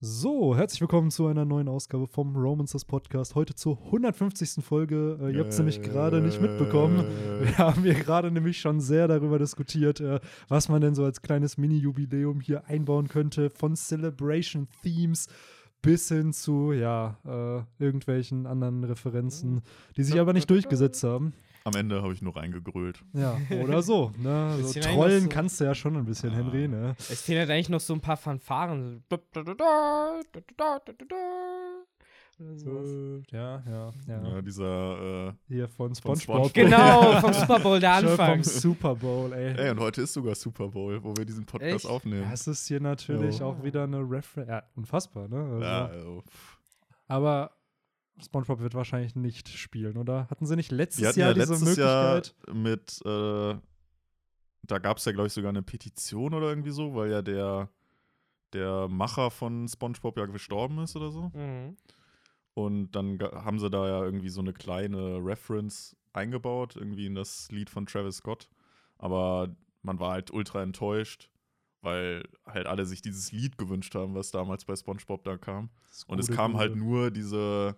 So, herzlich willkommen zu einer neuen Ausgabe vom Romancers Podcast. Heute zur 150. Folge. Äh, ihr habt es nämlich gerade nicht mitbekommen. Wir haben hier gerade nämlich schon sehr darüber diskutiert, äh, was man denn so als kleines Mini-Jubiläum hier einbauen könnte. Von Celebration-Themes bis hin zu, ja, äh, irgendwelchen anderen Referenzen, die sich aber nicht durchgesetzt haben. Am Ende habe ich nur reingegrölt. Ja, oder so. Ne? So trollen so- kannst du ja schon ein bisschen, Ah. Henry. Ne? Es fehlen halt eigentlich noch so ein paar Fanfaren. Äh, ja, ja, ja. Ja, dieser, äh, Hier von Von SpongeBob. Genau, vom Super Bowl der Schon Anfang. Vom Super Bowl, ey. ey, und heute ist sogar Super Bowl, wo wir diesen Podcast Echt? aufnehmen. Das ist hier natürlich Ja. auch wieder eine Reference. Ja, unfassbar, ne? Also, ja, also. Aber SpongeBob wird wahrscheinlich nicht spielen, oder? Hatten sie nicht letztes Jahr ja diese letztes Jahr Möglichkeit? mit, äh, da gab es ja, glaube ich, sogar eine Petition oder irgendwie so, weil ja der, der Macher von SpongeBob ja gestorben ist oder so. Mhm. Und dann haben sie da ja irgendwie so eine kleine Reference eingebaut, irgendwie in das Lied von Travis Scott. Aber man war halt ultra enttäuscht, weil halt alle sich dieses Lied gewünscht haben, was damals bei SpongeBob da kam. Und es Gute, kam halt gute. nur diese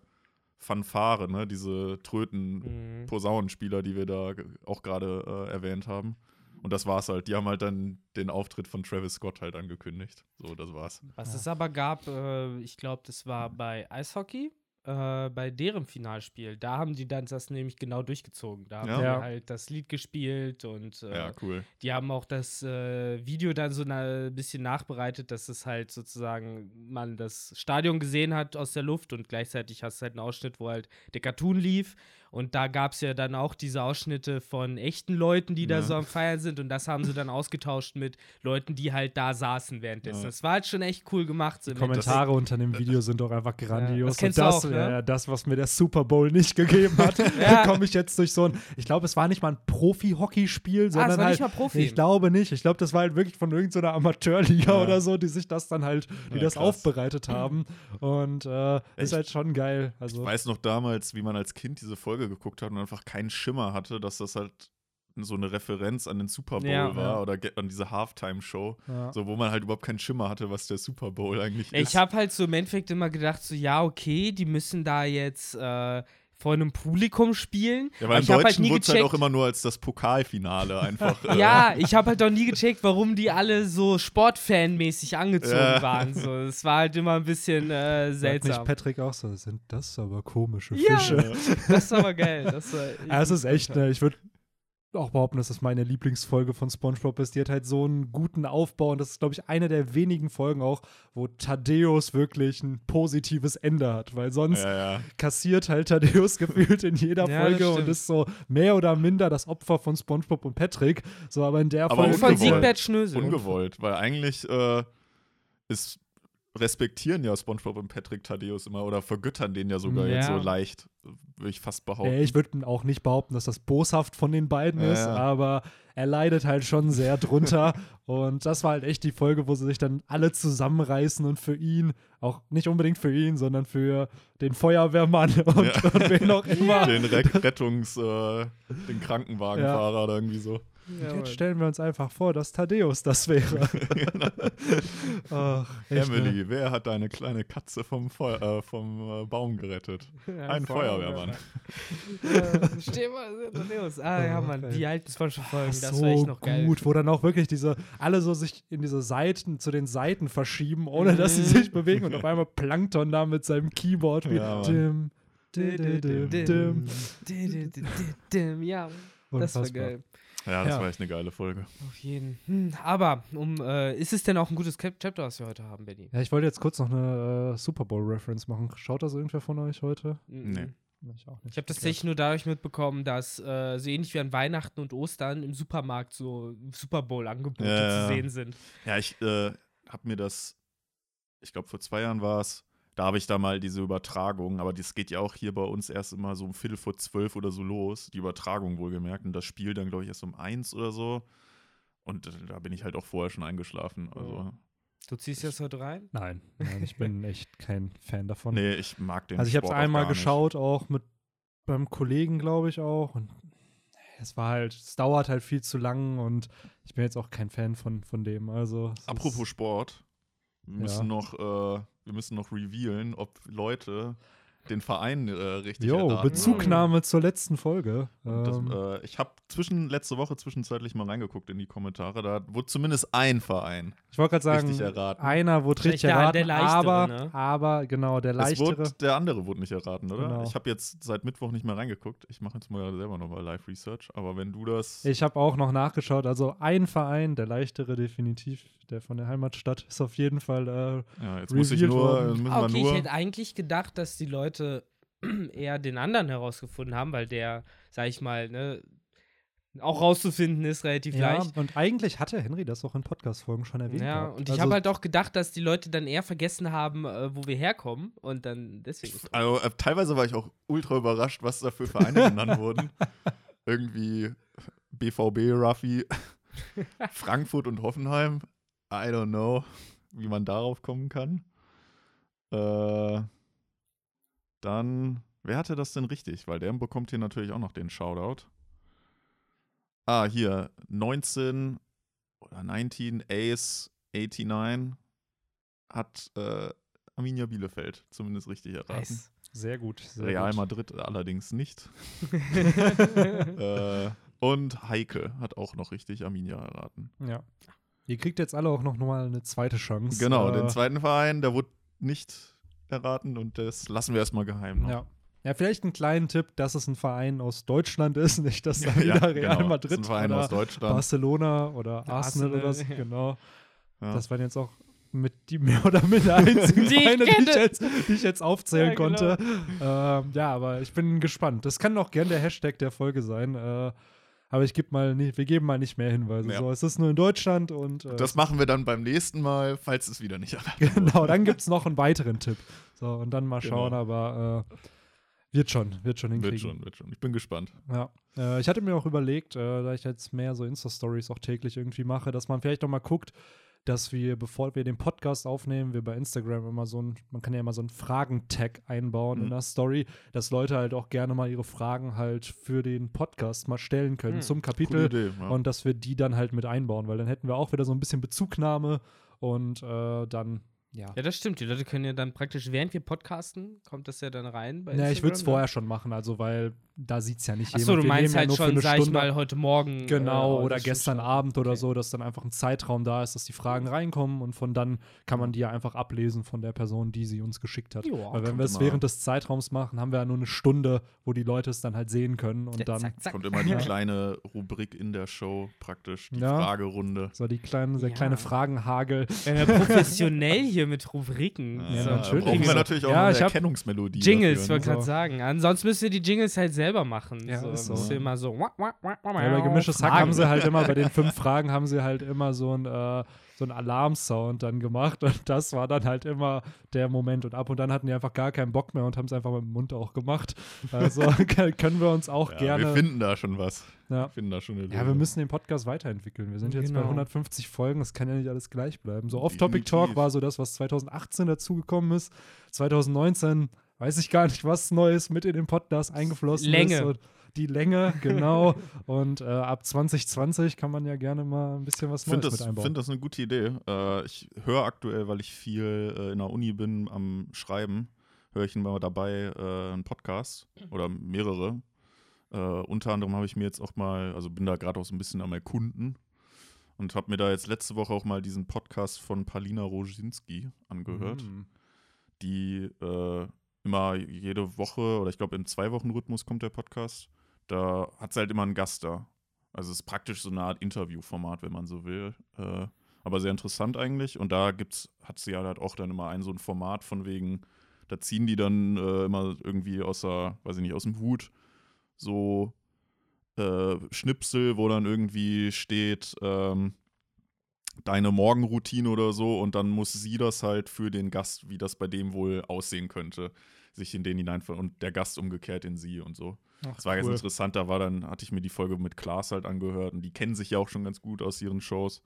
Fanfare, ne? diese Tröten, Mhm. Posaunenspieler, die wir da auch gerade äh, erwähnt haben. Und das war's halt. Die haben halt dann den Auftritt von Travis Scott halt angekündigt. So, das war's. Was Ja. es aber gab, äh, ich glaube, das war bei Eishockey, äh, bei deren Finalspiel. Da haben die dann das nämlich genau durchgezogen. Da haben Ja? die halt das Lied gespielt und äh, Ja, cool. die haben auch das äh, Video dann so ein bisschen nachbereitet, dass es halt sozusagen man das Stadion gesehen hat aus der Luft und gleichzeitig hast du halt einen Ausschnitt, wo halt der Cartoon lief. Und da gab es ja dann auch diese Ausschnitte von echten Leuten, die da Ja. so am Feiern sind. Und das haben sie dann ausgetauscht mit Leuten, die halt da saßen währenddessen. Ja. Das war halt schon echt cool gemacht. So Kommentare unter dem Video sind doch einfach grandios. das kennst und du das, auch, ne? ja, ja, das, was mir der Super Bowl nicht gegeben hat, Ja. komme ich jetzt durch so ein. Ich glaube, es war nicht mal ein Profi-Hockeyspiel, Ah, sondern es war halt. nicht mal Profi. Ich glaube nicht. Ich glaube, das war halt wirklich von irgendeiner Amateurliga Ja. oder so, die sich das dann halt, die Ja, das krass. aufbereitet haben. Und äh, ist halt schon geil. Also, Ich weiß noch damals, wie man als Kind diese Folge geguckt hat und einfach keinen Schimmer hatte, dass das halt so eine Referenz an den Super Bowl Ja. war Ja. oder an diese Halftime-Show. ja. So, wo man halt überhaupt keinen Schimmer hatte, was der Super Bowl eigentlich ist. Ich habe halt so im Endeffekt immer gedacht, so, ja, okay, die müssen da jetzt äh, vor einem Publikum spielen. ja, Aber weil im ich hab Deutschen nie wurde es halt auch immer nur als das Pokalfinale einfach. äh, Ja, ich habe halt auch nie gecheckt, warum die alle so Sportfanmäßig angezogen Ja. waren. So, es war halt immer ein bisschen äh, seltsam. nicht Patrick auch so, sind das aber komische Ja. Fische. Das war aber geil. Das war Ja, es ist echt, ne, ich würde auch behaupten, dass das meine Lieblingsfolge von SpongeBob ist. Die hat halt so einen guten Aufbau und das ist, glaube ich, eine der wenigen Folgen auch, wo Thaddeus wirklich ein positives Ende hat, weil sonst ja, ja. kassiert halt Thaddeus gefühlt in jeder Ja, Folge und ist so mehr oder minder das Opfer von SpongeBob und Patrick. So, aber in der Aber Folge. Und von ungewollt. Siegbert Schnösel. Ungewollt, weil eigentlich äh, ist respektieren ja SpongeBob und Patrick Thaddeus immer oder vergöttern den ja sogar Ja. jetzt so leicht, würde ich fast behaupten. Ich würde auch nicht behaupten, dass das boshaft von den beiden Ja, ist, aber er leidet halt schon sehr drunter. und das war halt echt die Folge, wo sie sich dann alle zusammenreißen und für ihn, auch nicht unbedingt für ihn, sondern für den Feuerwehrmann und, Ja. und wen auch immer. Den Re Rettungs-, äh, den Krankenwagenfahrer oder irgendwie so. Ja, Jetzt stellen wir uns einfach vor, dass Thaddeus das wäre. Ach, echt, ne? Emily, wer hat deine kleine Katze vom, Feu äh, vom äh, Baum gerettet? Ja, Ein Feuerwehrmann. Ja, Steh mal, Thaddeus. Ah ja, Oh, Mann, geil. die alten Spongebob-Folgen, Ach, das war echt so noch geil. gut, wo dann auch wirklich diese, alle so sich in diese Seiten, zu den Seiten verschieben, ohne dass sie Mhm. sich bewegen und auf einmal Plankton da mit seinem Keyboard wie Ja, Mann. dim, dim, dim, dim, dim. Ja, das war Unfassbar. geil. Ja, das Ja. war echt eine geile Folge. Auf jeden. Hm, aber, um, äh, ist es denn auch ein gutes Cap Chapter, was wir heute haben, Benny? Ja, ich wollte jetzt kurz noch eine äh, Super Bowl-Reference machen. Schaut das irgendwer von euch heute? Nee. Ich auch nicht. Ich habe das tatsächlich nur dadurch mitbekommen, dass äh, so ähnlich wie an Weihnachten und Ostern im Supermarkt so Super Bowl-Angebote Ja, ja. zu sehen sind. Ja, ich äh, habe mir das, ich glaube vor zwei Jahren war es, da habe ich da mal diese Übertragung, aber das geht ja auch hier bei uns erst immer so um Viertel vor zwölf oder so los, die Übertragung wohlgemerkt und das Spiel dann glaube ich erst um eins oder so und da bin ich halt auch vorher schon eingeschlafen, also Du ziehst das heute rein? Nein, nein, ich bin echt kein Fan davon. nee, ich mag den also ich habe es auch einmal nicht. geschaut, auch mit beim Kollegen, glaube ich auch. Und es war halt, es dauert halt viel zu lang und ich bin jetzt auch kein Fan von, von dem. Also Apropos ist, Sport, Wir müssen, Ja. noch, äh, wir müssen noch revealen, ob Leute den Verein äh, richtig Jo, erraten. Bezugnahme zur letzten Folge. Und Das, Ähm, äh, ich habe zwischen letzte Woche zwischenzeitlich mal reingeguckt in die Kommentare. Da wurde zumindest ein Verein. ich wollte gerade sagen, richtig erraten. einer wurde Vielleicht richtig der- erraten, der leichtere, aber, ne? aber genau, der Es leichtere. wurde, der andere wurde nicht erraten, oder? Genau. Ich habe jetzt seit Mittwoch nicht mehr reingeguckt. Ich mache jetzt mal selber nochmal Live-Research. Aber wenn du das. Ich habe auch noch nachgeschaut, also ein Verein, der leichtere definitiv, der von der Heimatstadt, ist auf jeden Fall äh, ja, jetzt muss ich nur. okay, ich nur hätte eigentlich gedacht, dass die Leute eher den anderen herausgefunden haben, weil der, sag ich mal, ne, auch rauszufinden ist relativ ja, leicht. und eigentlich hatte Henry das auch in Podcast-Folgen schon erwähnt. Ja, gehabt. und ich also, habe halt auch gedacht, dass die Leute dann eher vergessen haben, äh, wo wir herkommen und dann deswegen. Also, äh, teilweise war ich auch ultra überrascht, was da für Vereine genannt wurden. Irgendwie BVB, Ruffy, Frankfurt und Hoffenheim. I don't know, wie man darauf kommen kann. Äh, dann, wer hatte das denn richtig? Weil der bekommt hier natürlich auch noch den Shoutout. Ah, hier, 19 oder 19 Ace 89 hat äh, Arminia Bielefeld zumindest richtig erraten. Nice. Sehr gut. Sehr Real gut. Madrid allerdings nicht. äh, und Heike hat auch noch richtig Arminia erraten. Ja. Ihr kriegt jetzt alle auch noch mal eine zweite Chance. Genau, äh, den zweiten Verein, der wurde nicht erraten und das lassen wir erstmal geheim. Ja. Ja, vielleicht einen kleinen Tipp, dass es ein Verein aus Deutschland ist, nicht dass da Ja, wieder Real genau. Das ist Madrid ein Verein oder aus Deutschland. Barcelona oder Arsenal, Arsenal, oder so. ja. Genau. Ja. Das waren jetzt auch mit die mehr oder minder einzigen Die ich Vereine, die ich, jetzt, die ich jetzt aufzählen Ja, genau. konnte. Ähm, ja, aber ich bin gespannt. Das kann auch gern der Hashtag der Folge sein. Äh, aber ich gebe mal nicht, wir geben mal nicht mehr Hinweise. Ja. So, es ist nur in Deutschland und äh, Das machen wir dann beim nächsten Mal, falls es wieder nicht genau, dann gibt es noch einen weiteren Tipp. So, und dann mal Genau. schauen, aber äh, wird schon, wird schon hinkriegen. Wird schon, wird schon. Ich bin gespannt. Ja. Äh, ich hatte mir auch überlegt, äh, da ich jetzt mehr so Insta-Stories auch täglich irgendwie mache, dass man vielleicht noch mal guckt, dass wir, bevor wir den Podcast aufnehmen, wir bei Instagram immer so ein, man kann ja immer so einen Fragentag einbauen in Mhm. der Story, dass Leute halt auch gerne mal ihre Fragen halt für den Podcast mal stellen können Mhm. zum Kapitel Idee. Ja. und dass wir die dann halt mit einbauen, weil dann hätten wir auch wieder so ein bisschen Bezugnahme und äh, dann, ja. Ja, das stimmt. Die Leute können ja dann praktisch, während wir podcasten, kommt das ja dann rein. Bei Ja, ich würde es Instagram, vorher schon machen, also weil da sieht es ja nicht Achso, jemand. du Wir meinst nehmen ja halt nur für schon, eine sag ich Stunde mal, heute Morgen. Genau, äh, oder das stimmt gestern. Abend oder Okay. so, dass dann einfach ein Zeitraum da ist, dass die Fragen reinkommen und von dann kann man die ja einfach ablesen von der Person, die sie uns geschickt hat. Ja, Weil wenn wir es während des Zeitraums machen, haben wir ja nur eine Stunde, wo die Leute es dann halt sehen können und Ja, dann zack, zack. Kommt immer die Ja. kleine Rubrik in der Show praktisch, die Ja. Fragerunde. so die kleinen, der Ja. kleine Fragenhagel. Wir haben ja professionell hier mit Rubriken. Ja, so. natürlich. Brauchen wir natürlich auch Ja, eine ich Erkennungsmelodie. Jingles, dafür, ne? wollte gerade So. sagen. Ansonsten müsst ihr die Jingles halt selber machen. Ja, so. ist so. Müsst ihr immer so. Ja, bei gemischtes Hack haben sie halt immer, bei den fünf Fragen haben sie halt immer so ein, äh, so ein Alarmsound dann gemacht und das war dann halt immer der Moment und ab und dann hatten die einfach gar keinen Bock mehr und haben es einfach mit dem Mund auch gemacht. Also können wir uns auch Ja, gerne. Wir finden da schon was. ja. Wir finden da schon eine Ja, wir Lösung. müssen den Podcast weiterentwickeln. Wir sind jetzt bei Genau. 150 Folgen, das kann ja nicht alles gleich bleiben. So Off-Topic Talk Definitiv. war so das, was 2018 dazugekommen ist. 2019 weiß ich gar nicht, was Neues mit in den Podcast eingeflossen Länge. ist. Und die Länge, genau. Und äh, ab 2020 kann man ja gerne mal ein bisschen was Ich finde Neues das, mit einbauen. find das eine gute Idee. Äh, ich höre aktuell, weil ich viel äh, in der Uni bin am Schreiben, höre ich mal dabei äh, einen Podcast oder mehrere. Äh, unter anderem habe ich mir jetzt auch mal, also bin da gerade auch so ein bisschen am Erkunden und habe mir da jetzt letzte Woche auch mal diesen Podcast von Palina Roginski angehört, Mm. die äh, immer jede Woche oder ich glaube im Zwei-Wochen-Rhythmus kommt der Podcast. Da hat sie halt immer einen Gast da. Also es ist praktisch so eine Art Interviewformat, wenn man so will. Äh, aber sehr interessant eigentlich. Und da gibt's, hat sie ja halt auch dann immer ein so ein Format von wegen, da ziehen die dann äh, immer irgendwie aus der, weiß ich nicht, aus dem Hut so äh, Schnipsel, wo dann irgendwie steht, ähm, deine Morgenroutine oder so und dann muss sie das halt für den Gast, wie das bei dem wohl aussehen könnte, sich in den hineinfallen und der Gast umgekehrt in sie und so. Ach, Das war ganz cool. interessant, da war dann, hatte ich mir die Folge mit Klaas halt angehört und die kennen sich ja auch schon ganz gut aus ihren Shows.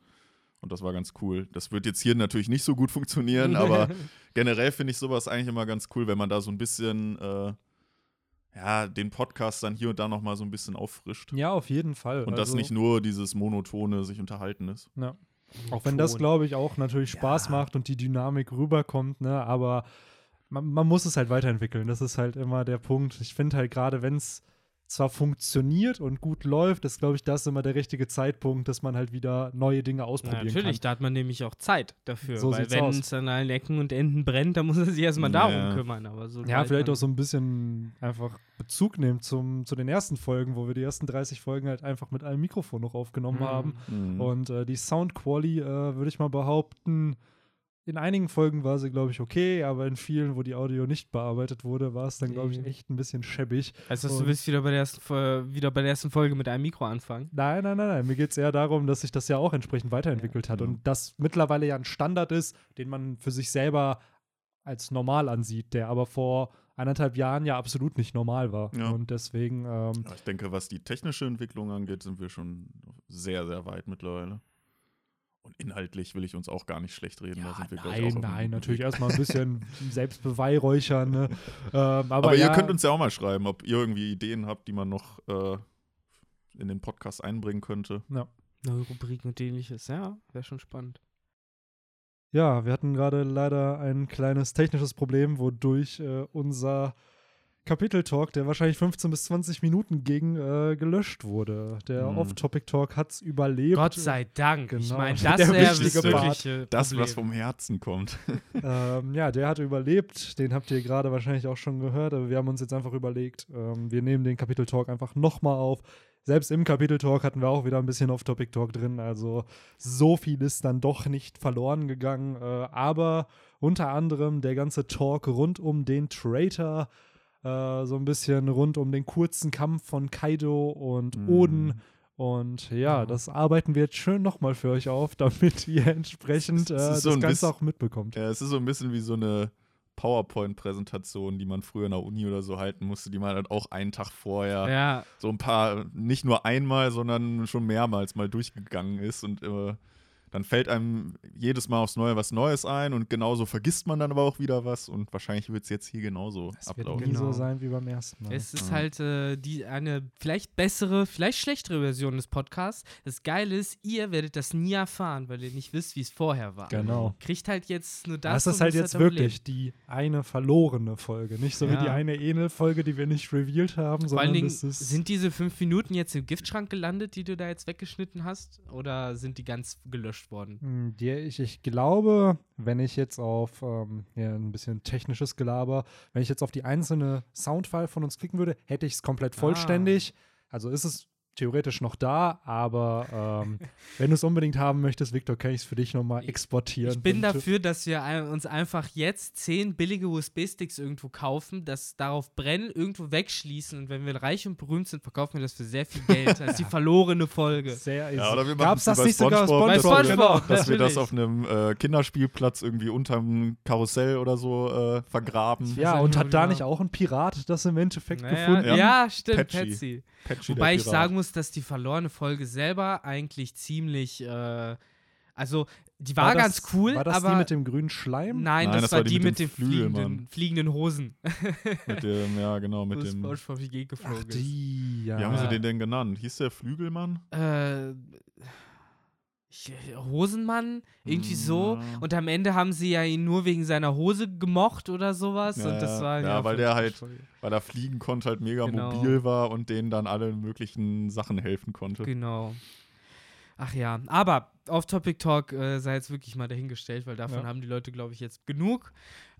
Und das war ganz cool. Das wird jetzt hier natürlich nicht so gut funktionieren, aber generell finde ich sowas eigentlich immer ganz cool, wenn man da so ein bisschen, äh, ja, den Podcast dann hier und da noch mal so ein bisschen auffrischt. Ja, auf jeden Fall. Und das also, nicht nur dieses monotone sich unterhalten ist. Ja. Auch wenn das, glaube ich, auch natürlich Spaß Ja. macht und die Dynamik rüberkommt, ne? Aber man, man muss es halt weiterentwickeln. Das ist halt immer der Punkt. Ich finde halt gerade, wenn es zwar funktioniert und gut läuft, ist, glaube ich, das immer der richtige Zeitpunkt, dass man halt wieder neue Dinge ausprobieren natürlich, kann. da hat man nämlich auch Zeit dafür. So weil wenn es an allen Ecken und Enden brennt, dann muss er sich erstmal darum Ja. kümmern. Aber so Ja, vielleicht auch so ein bisschen einfach Bezug nehmen zum, zu den ersten Folgen, wo wir die ersten 30 Folgen halt einfach mit einem Mikrofon noch aufgenommen Mhm. haben. Mhm. Und äh, die Sound Quality, äh, würde ich mal behaupten, in einigen Folgen war sie, glaube ich, okay, aber in vielen, wo die Audio nicht bearbeitet wurde, war es dann, glaube ich, echt ein bisschen schäbig. Das, du willst wieder bei, der ersten, wieder bei der ersten Folge mit einem Mikro anfangen? Nein, nein, nein, nein. Mir geht es eher darum, dass sich das ja auch entsprechend weiterentwickelt hat Ja. und das mittlerweile ja ein Standard ist, den man für sich selber als normal ansieht, der aber vor anderthalb Jahren ja absolut nicht normal war. Ja. Und deswegen, ähm, Ja, ich denke, was die technische Entwicklung angeht, sind wir schon sehr, sehr weit mittlerweile. Und inhaltlich will ich uns auch gar nicht schlecht reden. da sind wir, glaub ich, nein, nein, natürlich erstmal ein bisschen Selbstbeweihräuchern. Ne? Ähm, aber Aber, ja, ihr könnt uns ja auch mal schreiben, ob ihr irgendwie Ideen habt, die man noch äh, in den Podcast einbringen könnte. Neue Rubriken und ähnliches. Ja, wäre schon spannend. Ja, wir hatten gerade leider ein kleines technisches Problem, wodurch äh, unser Kapiteltalk, der wahrscheinlich 15 bis 20 Minuten ging, äh, gelöscht wurde. Der Hm. Off-Topic-Talk hat es überlebt. Gott sei Dank. Ich Genau. meine, das Der wäre wichtige das was vom Herzen kommt. ähm, ja, der hat überlebt. Den habt ihr gerade wahrscheinlich auch schon gehört, aber wir haben uns jetzt einfach überlegt, ähm, wir nehmen den Kapiteltalk einfach nochmal auf. Selbst im Kapiteltalk hatten wir auch wieder ein bisschen Off-Topic-Talk drin, also so viel ist dann doch nicht verloren gegangen. Äh, aber unter anderem der ganze Talk rund um den Traitor, äh, so ein bisschen rund um den kurzen Kampf von Kaido und Mhm. Oden. Und ja, das arbeiten wir jetzt schön nochmal für euch auf, damit ihr entsprechend äh, das so Ganze bisschen- auch mitbekommt. Ja, es ist so ein bisschen wie so eine PowerPoint-Präsentation, die man früher in der Uni oder so halten musste, die man halt auch einen Tag vorher Ja, so ein paar, nicht nur einmal, sondern schon mehrmals mal durchgegangen ist und äh, dann fällt einem jedes Mal aufs Neue was Neues ein und genauso vergisst man dann aber auch wieder was und wahrscheinlich wird es jetzt hier genauso Es wird ablaufen. nie Genau. so sein wie beim ersten Mal. es ist Ja. halt äh, die, eine vielleicht bessere, vielleicht schlechtere Version des Podcasts. Das Geile ist, ihr werdet das nie erfahren, weil ihr nicht wisst, wie es vorher war. Genau. Kriegt halt jetzt nur das. Das ist halt jetzt damit wirklich die eine verlorene Folge. Nicht so wie Ja. die eine Enel-Folge, die wir nicht revealed haben, Vor allen sondern Dingen, das sind diese fünf Minuten jetzt im Giftschrank gelandet, die du da jetzt weggeschnitten hast? Oder sind die ganz gelöscht worden? Hm, ich, ich glaube, wenn ich jetzt auf ähm, ja, ein bisschen technisches Gelaber, wenn ich jetzt auf die einzelne Soundfile von uns klicken würde, hätte ich es komplett Ah. vollständig. Also ist es theoretisch noch da, aber ähm, wenn du es unbedingt haben möchtest, Victor, kann ich es für dich nochmal exportieren. Ich bin äh, dafür, dass wir uns einfach jetzt zehn billige USB-Sticks irgendwo kaufen, das darauf brennen, irgendwo wegschließen und wenn wir reich und berühmt sind, verkaufen wir das für sehr viel Geld. Das ist die verlorene Folge. Sehr Ja, oder wir Gab's machen's das nicht sogar SpongeBob. Bei SpongeBob? SpongeBob, Dass wir das auf einem äh, Kinderspielplatz irgendwie unterm Karussell oder so äh, vergraben. Ja, und hat da die nicht auch ein Pirat das im Endeffekt Naja, gefunden? ja, Ja. stimmt, Patchy. Patsy. Patchy, Wobei ich sagen muss, dass die verlorene Folge selber eigentlich ziemlich, äh, also die war, das, ganz cool, War das aber die mit dem grünen Schleim? nein, Nein, das, das war war die die mit mit dem den Flügelmann. fliegenden, fliegenden Hosen. Mit dem, ja, genau, mit dem. SpongeBob die Gegend geflogen Ach, die, ja. Wie haben sie den denn genannt? Hieß der Flügelmann? äh, Hosenmann, irgendwie so. Ja. Und am Ende haben sie ja ihn nur wegen seiner Hose gemocht oder sowas. Ja, und das war ja, weil voll der halt-. Weil er fliegen konnte, halt mega Genau. mobil war und denen dann alle möglichen Sachen helfen konnte. Genau. Ach ja, aber Off-Topic-Talk äh, sei jetzt wirklich mal dahingestellt, weil davon Ja. haben die Leute, glaube ich, jetzt genug.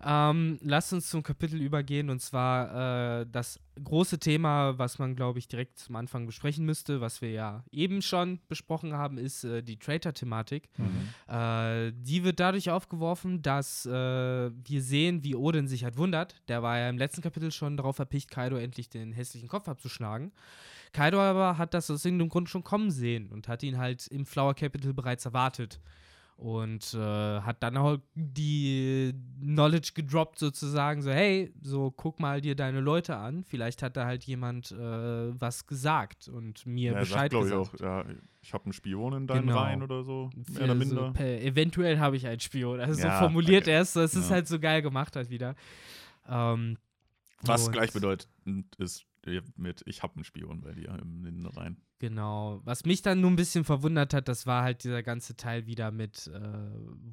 Ähm, lasst uns zum Kapitel übergehen und zwar äh, das große Thema, was man, glaube ich, direkt zum Anfang besprechen müsste, was wir ja eben schon besprochen haben, ist äh, die Traitor-Thematik. Mhm. Äh, die wird dadurch aufgeworfen, dass äh, wir sehen, wie Odin sich halt wundert. Der war ja im letzten Kapitel schon darauf erpicht, Kaido endlich den hässlichen Kopf abzuschlagen. Kaido aber hat das aus irgendeinem Grund schon kommen sehen und hat ihn halt im Flower Capital bereits erwartet. Und äh, hat dann auch die Knowledge gedroppt, sozusagen, so, hey, so guck mal dir deine Leute an. Vielleicht hat da halt jemand äh, was gesagt und mir Ja, Bescheid sagt, glaube ich, gesagt. auch, ja, ich habe einen Spion in deinen Genau. Reihen oder so. Mehr oder so, minder. per, eventuell habe ich einen Spion. Also Ja, so formuliert okay. er es. Das ist Ja. halt so geil gemacht halt wieder. Ähm, Was gleichbedeutend ist mit, ich habe einen Spion bei dir in den Reihen. Genau. Was mich dann nur ein bisschen verwundert hat, das war halt dieser ganze Teil wieder mit, äh,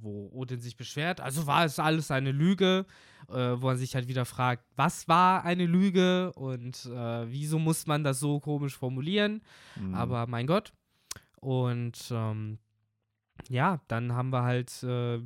wo Odin sich beschwert. Also war es alles eine Lüge, äh, wo man sich halt wieder fragt, was war eine Lüge und äh, wieso muss man das so komisch formulieren? Mhm. Aber mein Gott. Und ähm, ja, dann haben wir halt äh,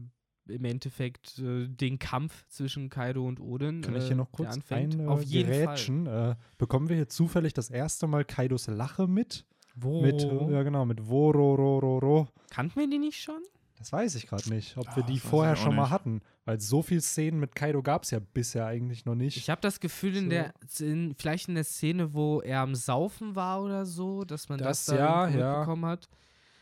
im Endeffekt äh, den Kampf zwischen Kaido und Odin. Kann ich äh, hier noch kurz anfängt. ein, Auf jeden Fall. Fall. Äh, bekommen wir hier zufällig das erste Mal Kaidos Lache mit? Wo? Mit, äh, ja genau, mit Wororororo. Kannten wir die nicht schon? Das weiß ich gerade nicht, ob wir die vorher schon mal nicht. hatten. Weil so viele Szenen mit Kaido gab es ja bisher eigentlich noch nicht. Ich habe das Gefühl, in So. der, in, vielleicht in der Szene, wo er am Saufen war oder so, dass man das, Das, da ja, ja. mitbekommen hat.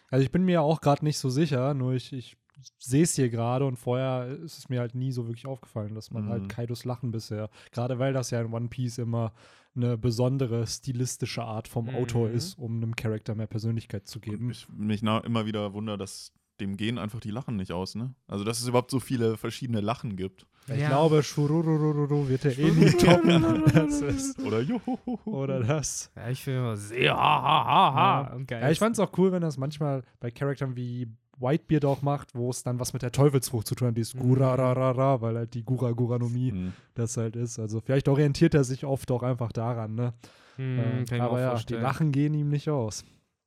Also ich bin mir auch gerade nicht so sicher, nur ich, ich sehe es hier gerade und vorher ist es mir halt nie so wirklich aufgefallen, dass man Mhm. halt Kaidos Lachen bisher, gerade weil das ja in One Piece immer eine besondere stilistische Art vom Mhm. Autor ist, um einem Charakter mehr Persönlichkeit zu geben. Ich mich immer wieder wundere, dass dem gehen einfach die Lachen nicht aus, ne? Also, dass es überhaupt so viele verschiedene Lachen gibt. Ich Ja. glaube, Shururururu wird er eh nie toppen. das ist, Oder Johoho. oder das. Ja, ich finde immer sehr ha, ha, ha, ha. Ja. Und geil. Ja, ich fand es auch cool, wenn das manchmal bei Charakteren wie Whitebeard auch macht, wo es dann was mit der Teufelsfrucht zu tun hat, dieses Mhm. Gurararara, weil halt die Gura-Guranomie Hm. das halt ist. Also vielleicht orientiert er sich oft auch einfach daran, ne? Hm, Äh, kann ich mir auch aber ja, die. Lachen gehen ihm nicht aus.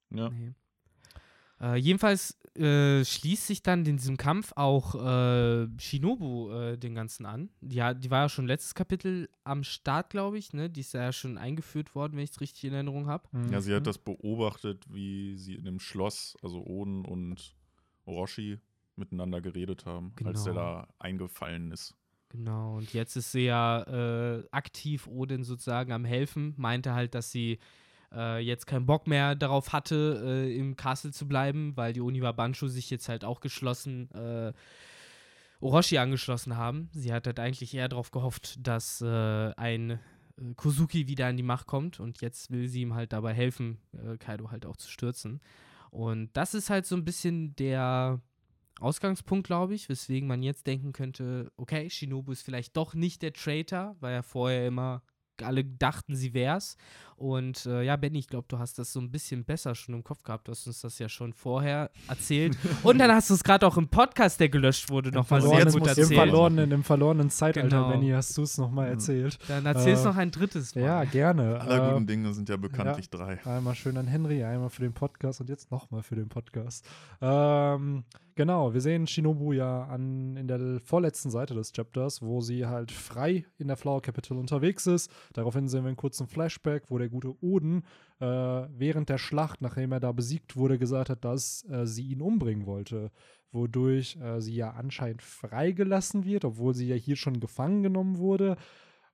Ja. Nee. Äh, jedenfalls äh, schließt sich dann in diesem Kampf auch äh, Shinobu äh, den Ganzen an. Die, hat- die war ja schon letztes Kapitel am Start, glaube ich. Ne? Die ist ja schon eingeführt worden, wenn ich es richtig in Erinnerung habe. ja, sie Mhm. hat das beobachtet, wie sie in dem Schloss, also Oden und Orochi, miteinander geredet haben, als der Genau. da eingefallen ist. Genau, und jetzt ist sie ja äh, aktiv Odin sozusagen am Helfen. Meinte halt, dass sie äh, jetzt keinen Bock mehr darauf hatte, äh, im Castle zu bleiben, weil die Oniwa Banshu sich jetzt halt auch geschlossen äh, Orochi angeschlossen haben. Sie hat halt eigentlich eher darauf gehofft, dass äh, ein äh, Kozuki wieder an die Macht kommt und jetzt will sie ihm halt dabei helfen, Kaido halt auch zu stürzen. Und das ist halt so ein bisschen der Ausgangspunkt, glaube ich, weswegen man jetzt denken könnte, okay, Shinobu ist vielleicht doch nicht der Traitor, weil er vorher immer alle dachten, sie wär's. Und äh, ja, Benny, ich glaube, du hast das so ein bisschen besser schon im Kopf gehabt. Du hast uns das ja schon vorher erzählt. Und dann hast du es gerade auch im Podcast, der gelöscht wurde, nochmal sehr verlorenen, gut muss- Im erzählt. verlorenen, Im verlorenen Zeitalter, Genau. Benny, hast du es nochmal Mhm. erzählt. Dann erzählst Äh, noch ein drittes Mal. Ja, gerne. Alle Äh, guten Dinge sind ja bekanntlich drei. Einmal schön an Henry, einmal für den Podcast und jetzt nochmal für den Podcast. Ähm, genau, wir sehen Shinobu ja an, in der vorletzten Seite des Chapters, wo sie halt frei in der Flower Capital unterwegs ist. Daraufhin sehen wir einen kurzen Flashback, wo der gute Oden äh, während der Schlacht, nachdem er da besiegt wurde, gesagt hat, dass äh, sie ihn umbringen wollte. Wodurch äh, sie ja anscheinend freigelassen wird, obwohl sie ja hier schon gefangen genommen wurde.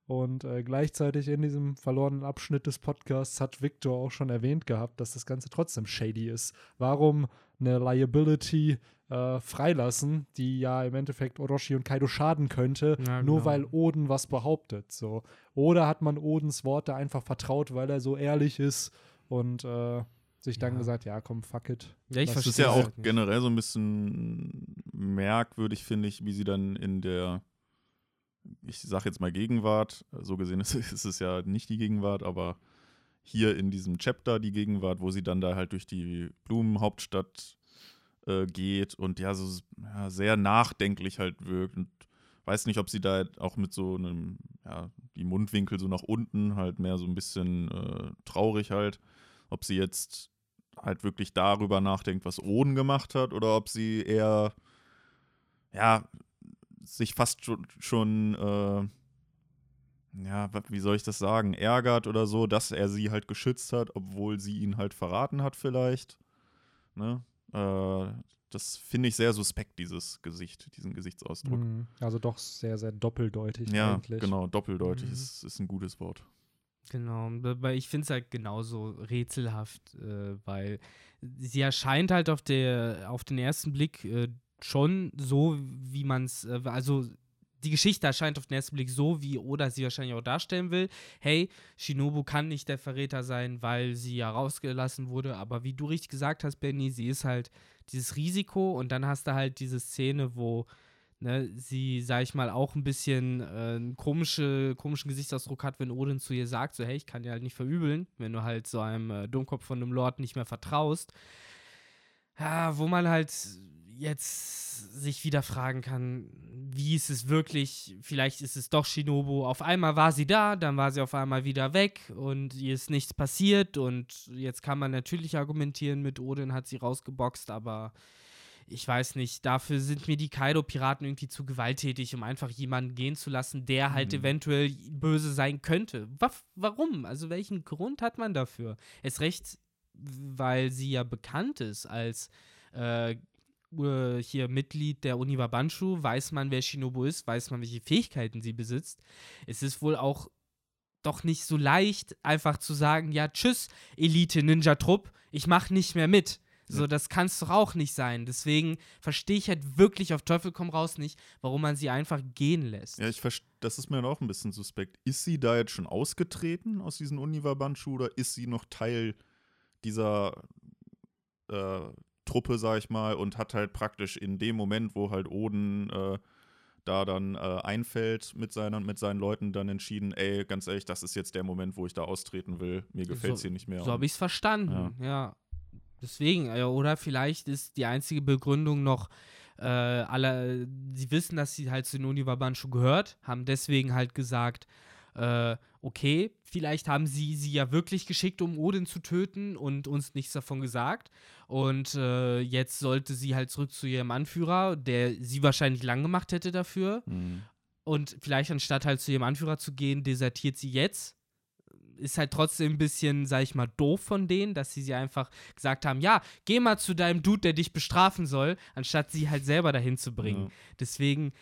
Und äh, gleichzeitig in diesem verlorenen Abschnitt des Podcasts hat Victor auch schon erwähnt gehabt, dass das Ganze trotzdem shady ist. Warum eine Liability äh, freilassen, die ja im Endeffekt Orochi und Kaido schaden könnte, Ja, nur genau. weil Oden was behauptet. So. Oder hat man Odens Worte einfach vertraut, weil er so ehrlich ist und äh, sich dann Ja. gesagt, ja komm, fuck it. Ja, ich Das ist ja auch halt nicht. generell so ein bisschen merkwürdig, finde ich, wie sie dann in der, ich sage jetzt mal Gegenwart, so gesehen ist, ist es ja nicht die Gegenwart, aber hier in diesem Chapter die Gegenwart, wo sie dann da halt durch die Blumenhauptstadt äh, geht und ja, so ja, sehr nachdenklich halt wirkt und weiß nicht, ob sie da auch mit so einem, ja, die Mundwinkel so nach unten halt mehr so ein bisschen äh, traurig halt, ob sie jetzt halt wirklich darüber nachdenkt, was Oden gemacht hat, oder ob sie eher, ja, sich fast schon, schon äh, ja, wie soll ich das sagen, ärgert oder so, dass er sie halt geschützt hat, obwohl sie ihn halt verraten hat vielleicht. Ne? Äh, das finde ich sehr suspekt, dieses Gesicht, diesen Gesichtsausdruck. Mhm. Also doch sehr, sehr doppeldeutig Ja, eigentlich. genau, doppeldeutig Mhm. ist, ist ein gutes Wort. Genau, weil ich finde es halt genauso rätselhaft, äh, weil sie erscheint halt auf, der, auf den ersten Blick äh, schon so, wie man es, äh, also die Geschichte erscheint auf den ersten Blick so, wie Oda sie wahrscheinlich auch darstellen will. Hey, Shinobu kann nicht der Verräter sein, weil sie ja rausgelassen wurde, aber wie du richtig gesagt hast, Benny, sie ist halt dieses Risiko und dann hast du halt diese Szene, wo ne, sie, sag ich mal, auch ein bisschen äh, einen komische, komischen Gesichtsausdruck hat, wenn Odin zu ihr sagt, so, hey, ich kann dir halt nicht verübeln, wenn du halt so einem äh, Dummkopf von einem Lord nicht mehr vertraust. Ja, wo man halt jetzt sich wieder fragen kann, wie ist es wirklich? Vielleicht ist es doch Shinobu. Auf einmal war sie da, dann war sie auf einmal wieder weg und ihr ist nichts passiert. Und jetzt kann man natürlich argumentieren, mit Odin hat sie rausgeboxt, aber ich weiß nicht, dafür sind mir die Kaido-Piraten irgendwie zu gewalttätig, um einfach jemanden gehen zu lassen, der halt mhm. eventuell böse sein könnte. Warum? Also welchen Grund hat man dafür? Es recht, weil sie ja bekannt ist als äh, hier Mitglied der Uniwa Banshu, weiß man, wer Shinobu ist, weiß man, welche Fähigkeiten sie besitzt. Es ist wohl auch doch nicht so leicht, einfach zu sagen, ja, tschüss, Elite-Ninja-Trupp, ich mach nicht mehr mit. So, das kann es doch auch nicht sein. Deswegen verstehe ich halt wirklich auf Teufel komm raus nicht, warum man sie einfach gehen lässt. Ja, ich das ist mir auch ein bisschen suspekt. Ist sie da jetzt schon ausgetreten aus diesem Uniwa Banshu oder ist sie noch Teil dieser äh, Truppe, sag ich mal, und hat halt praktisch in dem Moment, wo halt Oden äh, da dann äh, einfällt mit, seiner, mit seinen Leuten, dann entschieden, ey, ganz ehrlich, das ist jetzt der Moment, wo ich da austreten will. Mir gefällt es so, hier nicht mehr. So habe ich es verstanden, ja. ja. Deswegen, äh, oder vielleicht ist die einzige Begründung noch, äh, alle, sie wissen, dass sie halt zu den Univabanshu gehört, haben deswegen halt gesagt, äh, okay, vielleicht haben sie sie ja wirklich geschickt, um Odin zu töten und uns nichts davon gesagt. Und äh, jetzt sollte sie halt zurück zu ihrem Anführer, der sie wahrscheinlich lang gemacht hätte dafür. Mhm. Und vielleicht anstatt halt zu ihrem Anführer zu gehen, desertiert sie jetzt ist halt trotzdem ein bisschen, sag ich mal, doof von denen, dass sie sie einfach gesagt haben, ja, geh mal zu deinem Dude, der dich bestrafen soll, anstatt sie halt selber dahin zu bringen. Ja. Deswegen,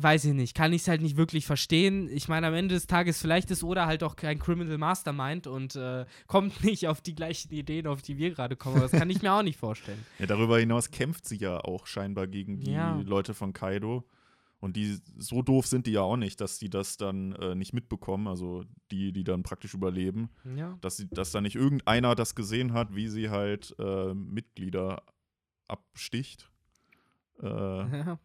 weiß ich nicht, kann ich es halt nicht wirklich verstehen. Ich meine, am Ende des Tages, vielleicht ist Oda halt auch kein Criminal Mastermind und äh, kommt nicht auf die gleichen Ideen, auf die wir gerade kommen. Aber das kann ich mir auch nicht vorstellen. Ja, darüber hinaus kämpft sie ja auch scheinbar gegen die ja. Leute von Kaido. Und die, so doof sind die ja auch nicht, dass die das dann äh, nicht mitbekommen, also die, die dann praktisch überleben. Ja. Dass, sie, dass da nicht irgendeiner das gesehen hat, wie sie halt äh, Mitglieder absticht. Äh, ja.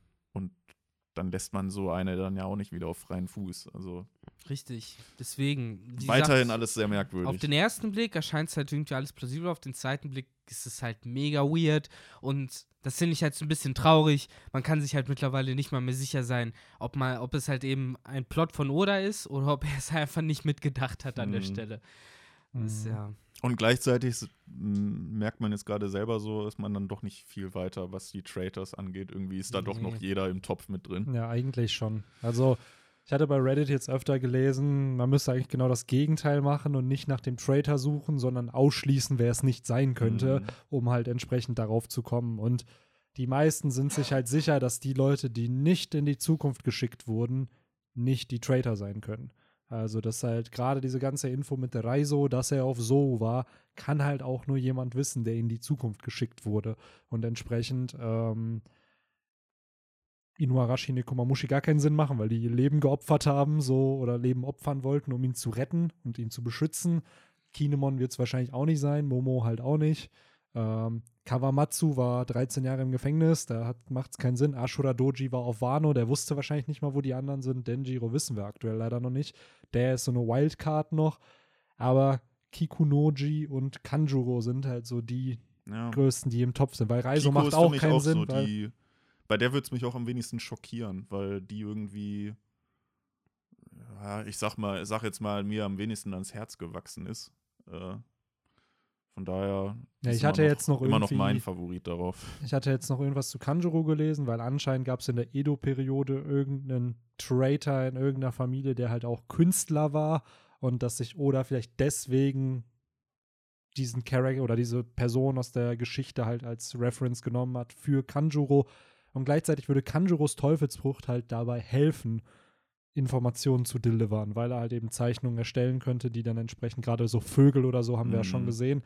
Dann lässt man so eine dann ja auch nicht wieder auf freien Fuß. Also Richtig, deswegen. Weiterhin sagt, alles sehr merkwürdig. Auf den ersten Blick erscheint es halt irgendwie alles plausibel, auf den zweiten Blick ist es halt mega weird und das finde ich halt so ein bisschen traurig. Man kann sich halt mittlerweile nicht mal mehr sicher sein, ob, mal, ob es halt eben ein Plot von Oda ist oder ob er es einfach nicht mitgedacht hat an mhm. der Stelle. Das, mhm. ja. Und gleichzeitig merkt man jetzt gerade selber so, ist man dann doch nicht viel weiter, was die Traitors angeht. Irgendwie ist da nee. doch noch jeder im Topf mit drin. Ja, eigentlich schon. Also ich hatte bei Reddit jetzt öfter gelesen, man müsste eigentlich genau das Gegenteil machen und nicht nach dem Traitor suchen, sondern ausschließen, wer es nicht sein könnte, mhm. um halt entsprechend darauf zu kommen. Und die meisten sind sich halt sicher, dass die Leute, die nicht in die Zukunft geschickt wurden, nicht die Traitor sein können. Also, dass halt gerade diese ganze Info mit der Reiso, dass er auf So war, kann halt auch nur jemand wissen, der in die Zukunft geschickt wurde. Und entsprechend ähm, Inuarashi Nekomamushi gar keinen Sinn machen, weil die Leben geopfert haben, so oder Leben opfern wollten, um ihn zu retten und ihn zu beschützen. Kinemon wird es wahrscheinlich auch nicht sein, Momo halt auch nicht. Ähm, Kawamatsu war 13 Jahre im Gefängnis, da macht es keinen Sinn. Ashura Doji war auf Wano, der wusste wahrscheinlich nicht mal, wo die anderen sind. Denjiro wissen wir aktuell leider noch nicht. Der ist so eine Wildcard noch. Aber Kikunoji und Kanjuro sind halt so die ja. größten, die im Topf sind, weil Reiso Kiko macht auch keinen auch Sinn. So die bei der würde es mich auch am wenigsten schockieren, weil die irgendwie, ja, ich sag mal, sag jetzt mal, mir am wenigsten ans Herz gewachsen ist. Äh, von daher ja, ich hatte noch, jetzt noch immer noch mein Favorit darauf. Ich hatte jetzt noch irgendwas zu Kanjuro gelesen, weil anscheinend gab es in der Edo-Periode irgendeinen Traitor in irgendeiner Familie, der halt auch Künstler war und dass sich Oda vielleicht deswegen diesen Charakter oder diese Person aus der Geschichte halt als Reference genommen hat für Kanjuro, und gleichzeitig würde Kanjuros Teufelsfrucht halt dabei helfen, Informationen zu delivern, weil er halt eben Zeichnungen erstellen könnte, die dann entsprechend gerade so Vögel oder so haben mhm. wir ja schon mhm. gesehen.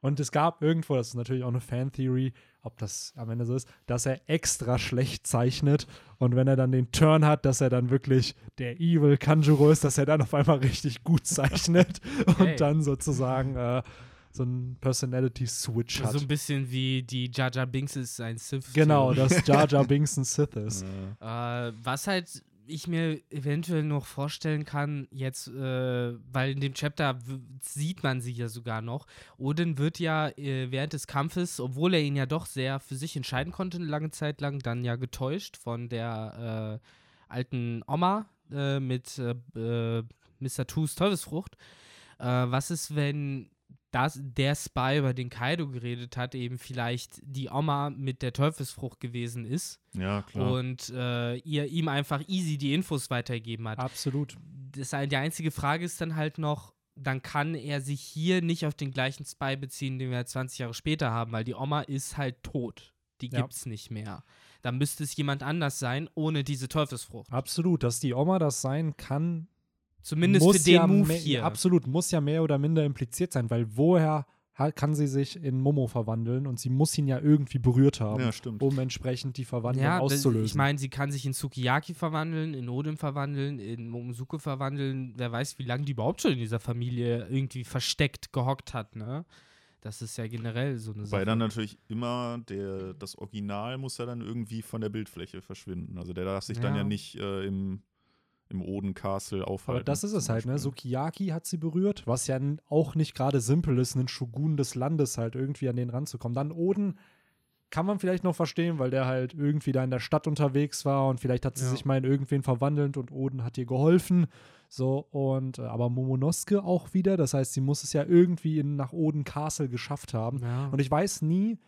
Und es gab irgendwo, das ist natürlich auch eine Fan-Theory, ob das am Ende so ist, dass er extra schlecht zeichnet und wenn er dann den Turn hat, dass er dann wirklich der Evil Kanjuro ist, dass er dann auf einmal richtig gut zeichnet okay. und dann sozusagen äh, so ein Personality-Switch hat. So ein bisschen wie die Jar Jar Binks ist ein Sith. Genau, dass Jar Jar Binks ein Sith ist. Ja. Äh, was halt ich mir eventuell noch vorstellen kann, jetzt, äh, weil in dem Chapter sieht man sie ja sogar noch. Odin wird ja äh, während des Kampfes, obwohl er ihn ja doch sehr für sich entscheiden konnte, eine lange Zeit lang, dann ja getäuscht von der äh, alten Oma äh, mit äh, äh, Mr. Toos Teufelsfrucht. Was ist, wenn das, der Spy, über den Kaido geredet hat, eben vielleicht die Oma mit der Teufelsfrucht gewesen ist? ja, klar. und äh, ihr ihm einfach easy die Infos weitergegeben hat. Absolut. Das, die einzige Frage ist dann halt noch, dann kann er sich hier nicht auf den gleichen Spy beziehen, den wir halt 20 Jahre später haben, weil die Oma ist halt tot. Die Ja. gibt's nicht mehr. Dann müsste es jemand anders sein, ohne diese Teufelsfrucht. Absolut. Dass die Oma das sein kann, Zumindest muss für den ja Move mehr- hier. Absolut, muss ja mehr oder minder impliziert sein, weil woher kann sie sich in Momo verwandeln und sie muss ihn ja irgendwie berührt haben, ja, stimmt. um entsprechend die Verwandlung Ja, das- auszulösen. ich meine, sie kann sich in Sukiyaki verwandeln, in Odin verwandeln, in Momosuke verwandeln. Wer weiß, wie lange die überhaupt schon in dieser Familie irgendwie versteckt gehockt hat, ne? Das ist ja generell so eine Sache. dann natürlich immer der, das Original muss ja dann irgendwie von der Bildfläche verschwinden. Also der darf sich dann Ja. ja nicht äh, im, im Oden Castle aufhalten. Aber das ist es halt, ne? Sukiyaki hat sie berührt, was ja auch nicht gerade simpel ist, einen Shogun des Landes halt irgendwie an den ranzukommen. Dann Oden kann man vielleicht noch verstehen, weil der halt irgendwie da in der Stadt unterwegs war und vielleicht hat sie Ja. sich mal in irgendwen verwandelt und Oden hat ihr geholfen. So, und äh, aber Momonosuke auch wieder, das heißt, sie muss es ja irgendwie in, nach Oden Castle geschafft haben. Ja. Und ich weiß nie,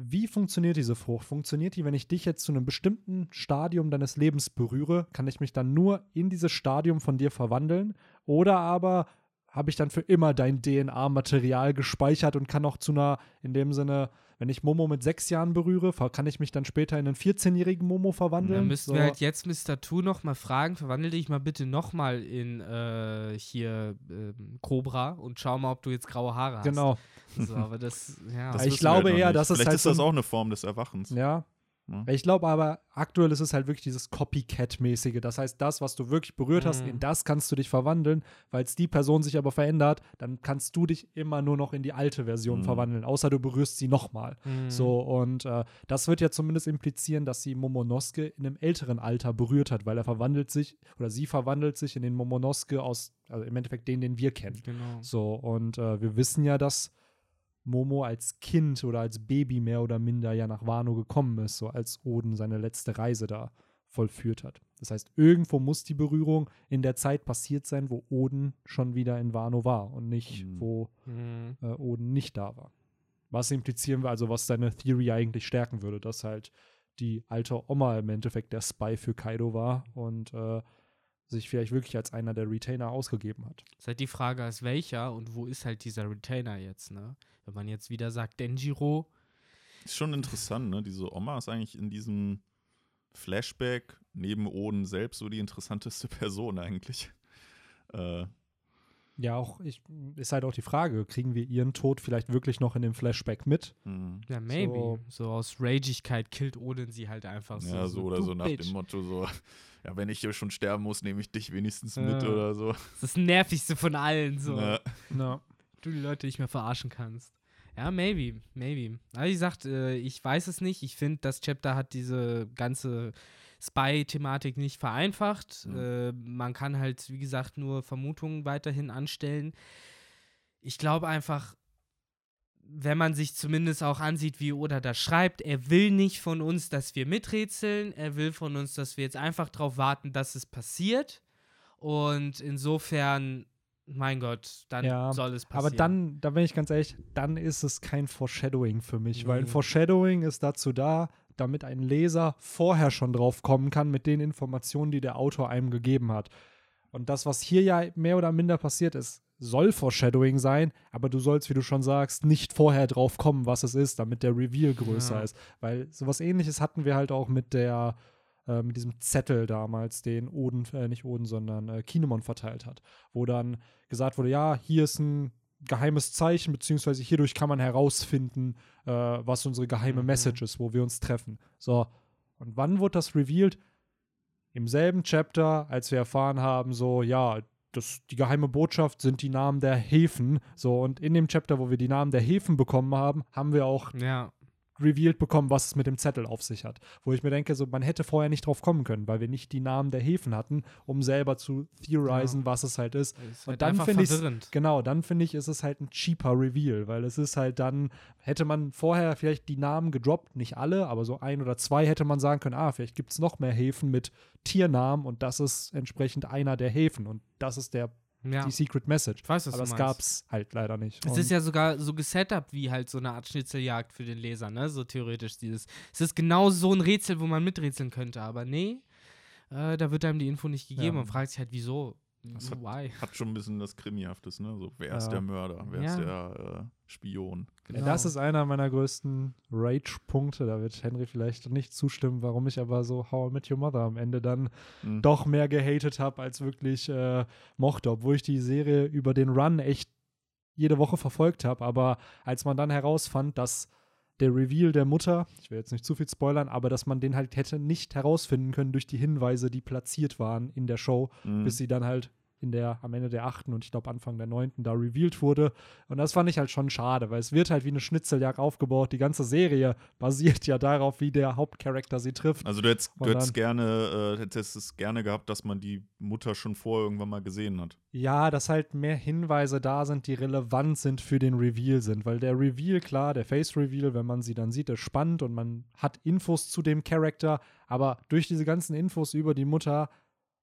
wie funktioniert diese Frucht? Funktioniert die, wenn ich dich jetzt zu einem bestimmten Stadium deines Lebens berühre, kann ich mich dann nur in dieses Stadium von dir verwandeln? Oder aber habe ich dann für immer dein DNA-Material gespeichert und kann auch zu einer, in dem Sinne, wenn ich Momo mit sechs Jahren berühre, kann ich mich dann später in einen 14-jährigen Momo verwandeln? Dann müssten So. wir halt jetzt Mr. Two noch mal fragen, verwandel dich mal bitte noch mal in äh, hier ähm, Cobra und schau mal, ob du jetzt graue Haare hast. Genau, So, aber das, ja. Das Ich glaube halt eher, nicht. dass es Vielleicht halt ist das auch eine Form des Erwachens. ja. Ne? Ich glaube aber, aktuell ist es halt wirklich dieses Copycat-mäßige. Das heißt, das, was du wirklich berührt hast, Mhm. in das kannst du dich verwandeln. Weil es die Person sich aber verändert, dann kannst du dich immer nur noch in die alte Version Mhm. verwandeln. Außer du berührst sie nochmal. Mhm. So, und äh, das wird ja zumindest implizieren, dass sie Momonosuke in einem älteren Alter berührt hat, weil er verwandelt sich, oder sie verwandelt sich in den Momonosuke aus, also im Endeffekt den, den wir kennen. Genau. So, und äh, wir wissen ja, dass Momo als Kind oder als Baby mehr oder minder ja nach Wano gekommen ist, so als Oden seine letzte Reise da vollführt hat. Das heißt, irgendwo muss die Berührung in der Zeit passiert sein, wo Oden schon wieder in Wano war und nicht, Mhm. wo Mhm. äh, Oden nicht da war. Was implizieren wir, also was seine Theory eigentlich stärken würde, dass halt die alte Oma im Endeffekt der Spy für Kaido war und äh, sich vielleicht wirklich als einer der Retainer ausgegeben hat. Ist halt die Frage, als welcher und wo ist halt dieser Retainer jetzt, ne? Wenn man jetzt wieder sagt, Denjiro, Ist schon interessant, ne? Diese Oma ist eigentlich in diesem Flashback neben Oden selbst so die interessanteste Person eigentlich. Äh, Ja, auch ich, ist halt auch die Frage, kriegen wir ihren Tod vielleicht wirklich noch in dem Flashback mit? hm. ja, maybe. So. So, aus Ragigkeit killt Odin sie halt einfach so. ja, so oder du so nach Bitch. dem Motto so, ja, wenn ich hier schon sterben muss, nehme ich dich wenigstens Ja. mit oder so. Das ist das Nervigste von allen, so. Ja. Ja. du die Leute nicht mehr verarschen kannst. Ja, maybe, maybe. Aber wie gesagt, äh, ich weiß es nicht. Ich finde, das Chapter hat diese ganze Spy-Thematik nicht vereinfacht. Mhm. Äh, man kann halt, wie gesagt, nur Vermutungen weiterhin anstellen. Ich glaube einfach, wenn man sich zumindest auch ansieht, wie Oda da schreibt, er will nicht von uns, dass wir miträtseln. Er will von uns, dass wir jetzt einfach darauf warten, dass es passiert. Und insofern, mein Gott, dann Ja, soll es passieren. Aber dann, da bin ich ganz ehrlich, dann ist es kein Foreshadowing für mich, weil ein Nee. Foreshadowing ist dazu da, damit ein Leser vorher schon drauf kommen kann mit den Informationen, die der Autor einem gegeben hat. Und das, was hier ja mehr oder minder passiert ist, soll Foreshadowing sein, aber du sollst, wie du schon sagst, nicht vorher drauf kommen, was es ist, damit der Reveal größer Ja. ist. Weil sowas ähnliches hatten wir halt auch mit der, äh, mit diesem Zettel damals, den Oden, äh, nicht Oden, sondern äh, Kinemon verteilt hat, wo dann gesagt wurde, ja, hier ist ein geheimes Zeichen, beziehungsweise hierdurch kann man herausfinden, äh, was unsere geheime Mhm. Message ist, wo wir uns treffen. So, und wann wurde das revealed? Im selben Chapter, als wir erfahren haben, so, ja, das, die geheime Botschaft sind die Namen der Häfen. So, und in dem Chapter, wo wir die Namen der Häfen bekommen haben, haben wir auch Ja. Revealed bekommen, was es mit dem Zettel auf sich hat. Wo ich mir denke, so, man hätte vorher nicht drauf kommen können, weil wir nicht die Namen der Häfen hatten, um selber zu theorisen, was es halt ist. Ist Und halt dann finde ich. Genau, dann finde ich, ist es halt ein cheaper Reveal, weil es ist halt dann, hätte man vorher vielleicht die Namen gedroppt, nicht alle, aber so ein oder zwei hätte man sagen können, ah, vielleicht gibt es noch mehr Häfen mit Tiernamen und das ist entsprechend einer der Häfen und das ist der, Ja. die Secret Message. Ich weiß, was aber es halt leider nicht. Es Und- ist ja sogar so gesetupt wie halt so eine Art Schnitzeljagd für den Leser, ne? So theoretisch dieses. Es ist genau so ein Rätsel, wo man miträtseln könnte, aber nee, äh, da wird einem die Info nicht gegeben. Ja. Man fragt sich halt, wieso? Das hat- Why? Hat schon ein bisschen das Krimihaftes, ne? So, wer ist Ja. der Mörder? Wer Ja. ist der äh, Spion? Ja, das ist einer meiner größten Rage-Punkte. Da wird Henry vielleicht nicht zustimmen, warum ich aber so How I Met Your Mother am Ende dann Hm. doch mehr gehatet habe, als wirklich äh, mochte, obwohl ich die Serie über den Run echt jede Woche verfolgt habe. Aber als man dann herausfand, dass der Reveal der Mutter, ich will jetzt nicht zu viel spoilern, aber dass man den halt hätte nicht herausfinden können durch die Hinweise, die platziert waren in der Show, Hm. bis sie dann halt in der, am Ende der achten und ich glaube Anfang der neunten da revealed wurde. Und das fand ich halt schon schade, weil es wird halt wie eine Schnitzeljagd aufgebaut. Die ganze Serie basiert ja darauf, wie der Hauptcharakter sie trifft. Also du hättest, du hättest gerne, äh, hättest es gerne gehabt, dass man die Mutter schon vorher irgendwann mal gesehen hat. Ja, dass halt mehr Hinweise da sind, die relevant sind für den Reveal sind. Weil der Reveal, klar, der Face-Reveal, wenn man sie dann sieht, ist spannend und man hat Infos zu dem Charakter. Aber durch diese ganzen Infos über die Mutter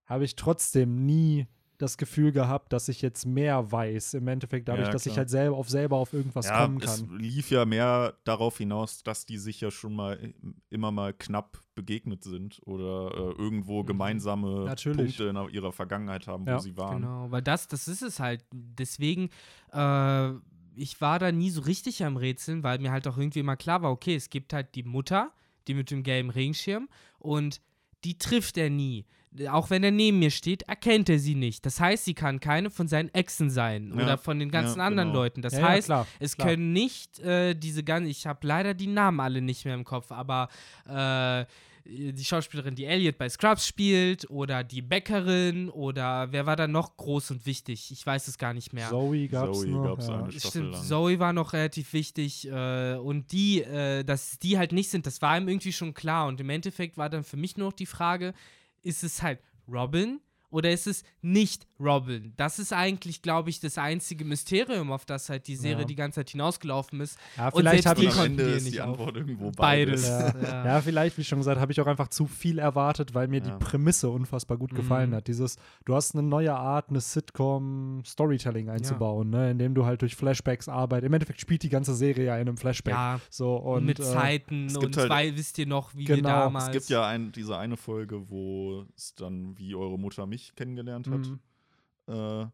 habe ich trotzdem nie das Gefühl gehabt, dass ich jetzt mehr weiß. Im Endeffekt dadurch, Ja, dass ich halt selber auf selber auf irgendwas ja, kommen es kann. lief ja mehr darauf hinaus, dass die sich ja schon mal äh, immer mal knapp begegnet sind oder äh, irgendwo gemeinsame Mhm. Natürlich. Punkte in ihrer Vergangenheit haben, Ja, wo sie waren. Genau, weil das, das ist es halt. Deswegen, äh, ich war da nie so richtig am Rätseln, weil mir halt auch irgendwie immer klar war, okay, es gibt halt die Mutter, die mit dem gelben Regenschirm und die trifft er nie. Auch wenn er neben mir steht, erkennt er sie nicht. Das heißt, sie kann keine von seinen Exen sein Ja, oder von den ganzen ja, anderen genau. Leuten. Das Ja, ja, heißt, klar, es klar. können nicht äh, diese ganzen, ich habe leider die Namen alle nicht mehr im Kopf, aber äh, die Schauspielerin, die Elliot bei Scrubs spielt oder die Bäckerin oder wer war da noch groß und wichtig? Ich weiß es gar nicht mehr. Zoe gab es Zoe noch. gab's ja. Stimmt, lang. Zoe war noch relativ wichtig äh, und die, äh, dass die halt nicht sind, das war ihm irgendwie schon klar und im Endeffekt war dann für mich nur noch die Frage, ist es halt Robin oder ist es nicht Robin? Das ist eigentlich, glaube ich, das einzige Mysterium, auf das halt die Serie Ja. die ganze Zeit hinausgelaufen ist. Ja, vielleicht habe ich am Ende wir ist die auf. Antwort irgendwo Beides. beides. Ja. Ja, vielleicht, wie schon gesagt, habe ich auch einfach zu viel erwartet, weil mir Ja. die Prämisse unfassbar gut gefallen Mhm. hat. Dieses, du hast eine neue Art, eine Sitcom-Storytelling einzubauen, ne, indem du halt durch Flashbacks arbeitest. Im Endeffekt spielt die ganze Serie ja in einem Flashback. Ja, So, und, und mit äh, Zeiten es und gibt halt- zwei wisst ihr noch, wie wir Genau. damals. Es gibt ja ein, diese eine Folge, wo es dann, wie eure Mutter mich kennengelernt hat. Mhm. Äh,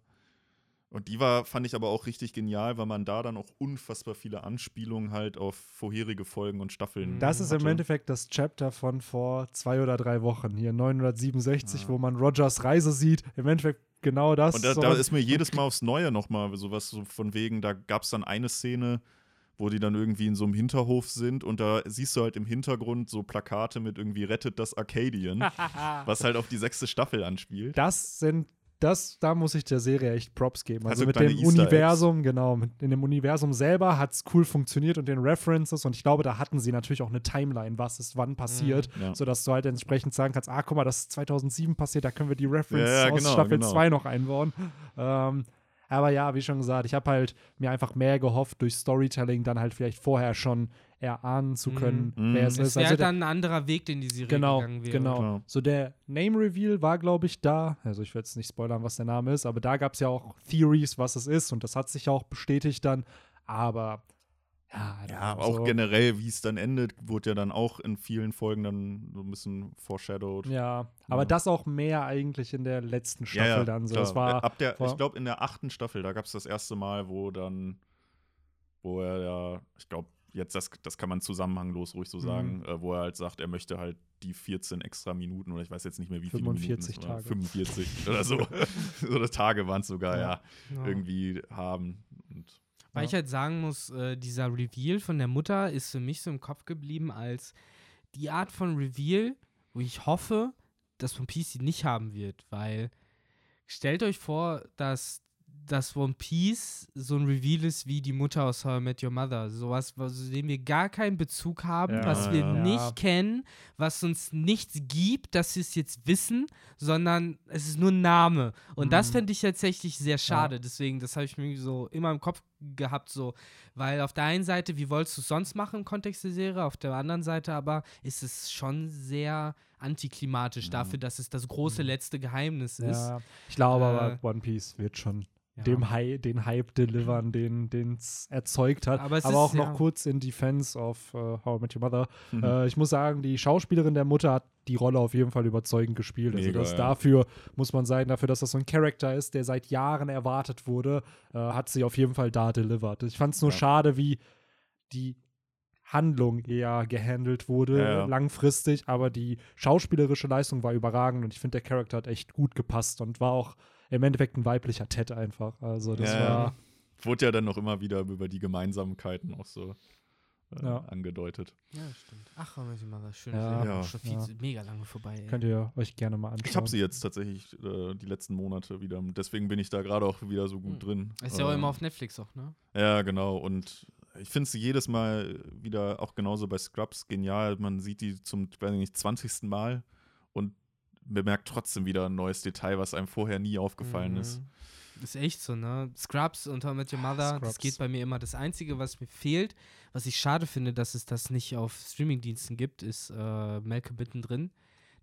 und die war, fand ich aber auch richtig genial, weil man da dann auch unfassbar viele Anspielungen halt auf vorherige Folgen und Staffeln Das ist im hatte. Endeffekt das Chapter von vor zwei oder drei Wochen, hier 967, Ja. wo man Rogers Reise sieht. Im Endeffekt genau das. Und da, da ist mir jedes Mal aufs Neue nochmal sowas so von wegen, da gab es dann eine Szene, wo die dann irgendwie in so einem Hinterhof sind und da siehst du halt im Hintergrund so Plakate mit irgendwie Rettet das Arcadian, was halt auf die sechste Staffel anspielt. das sind das, da muss ich der Serie echt Props geben. Also Also mit dem. Universum, genau, mit, in dem Universum selber hat es cool funktioniert und den References und ich glaube, da hatten sie natürlich auch eine Timeline, was ist wann passiert, Ja. sodass du halt entsprechend sagen kannst, ah, guck mal, das ist 2007 passiert, da können wir die References Ja, ja, aus genau, Staffel genau. 2 noch einbauen. Ähm, aber ja, wie schon gesagt, ich habe halt mir einfach mehr gehofft, durch Storytelling dann halt vielleicht vorher schon erahnen zu können, Mhm. wer es Es ist. wäre Also der- dann ein anderer Weg, den die Serie Genau, gegangen wäre. genau. Klar. So der Name Reveal war, glaube ich, da. Also ich werde jetzt nicht spoilern, was der Name ist, aber da gab es ja auch Theories, was es ist und das hat sich ja auch bestätigt dann. Aber ja, Ja, auch generell, wie es dann endet, wurde ja dann auch in vielen Folgen dann so ein bisschen foreshadowed. Ja, aber Ja. das auch mehr eigentlich in der letzten Staffel dann so. klar. Das war Ab der, war- ich glaube, in der achten Staffel, da gab es das erste Mal, wo dann, wo er ja, ich glaube, jetzt, das, das kann man zusammenhanglos ruhig so Mhm. sagen, äh, wo er halt sagt, er möchte halt die 14 extra Minuten oder ich weiß jetzt nicht mehr, wie viele 45 Minuten es war, Tage. 45 oder so. oder Tage waren es sogar, Ja. ja, Ja. irgendwie haben. Und Weil Ja. ich halt sagen muss, äh, dieser Reveal von der Mutter ist für mich so im Kopf geblieben als die Art von Reveal, wo ich hoffe, dass One Piece sie nicht haben wird, weil stellt euch vor, dass dass One Piece so ein Reveal ist wie die Mutter aus How I Met Your Mother. Sowas, zu dem wir gar keinen Bezug haben, Ja, was wir ja. nicht Ja. kennen, was uns nichts gibt, dass wir es jetzt wissen, sondern es ist nur ein Name. Und das Mhm. fände ich tatsächlich sehr schade. Deswegen, das habe ich mir so immer im Kopf gehabt, so, weil auf der einen Seite, wie wolltest du es sonst machen im Kontext der Serie, auf der anderen Seite aber ist es schon sehr antiklimatisch Mhm. dafür, dass es das große Mhm. letzte Geheimnis ist. Ja, ich glaube Äh, aber, One Piece wird schon Ja. dem Hi den Hype delivern, den es erzeugt hat. Aber Aber, es ist, auch noch ja. kurz in Defense of uh, How I Met Your Mother. Mhm. Äh, ich muss sagen, die Schauspielerin der Mutter hat die Rolle auf jeden Fall überzeugend gespielt. Mega, also das ja. dafür, muss man sagen, dafür, dass das so ein Charakter ist, der seit Jahren erwartet wurde, äh, hat sie auf jeden Fall da delivered. Ich fand es nur Ja. schade, wie die Handlung eher gehandelt wurde, Ja, ja. langfristig, aber die schauspielerische Leistung war überragend und ich finde, der Charakter hat echt gut gepasst und war auch im Endeffekt ein weiblicher Ted einfach. Also das Ja, war Wurde ja dann noch immer wieder über die Gemeinsamkeiten auch so äh, Ja. angedeutet. Ja, stimmt. Ach, How I Met Your Mother, schön. Ja. Ja. Schon viel Ja. zu, mega lange vorbei. Ey. Könnt ihr euch gerne mal anschauen. Ich habe sie jetzt tatsächlich äh, die letzten Monate wieder. Deswegen bin ich da gerade auch wieder so gut Mhm. drin. Ist ja auch Ähm, immer auf Netflix auch, ne? Ja, genau. Und ich finde es jedes Mal wieder auch genauso bei Scrubs genial. Man sieht die zum, weiß nicht, 20. Mal und bemerkt trotzdem wieder ein neues Detail, was einem vorher nie aufgefallen ist. Mhm. Ist echt so, ne? Scrubs und How I Met Your Mother, das Scrubs. geht bei mir immer. Das Einzige, was mir fehlt, was ich schade finde, dass es das nicht auf Streamingdiensten gibt, ist äh, Malcolm mittendrin.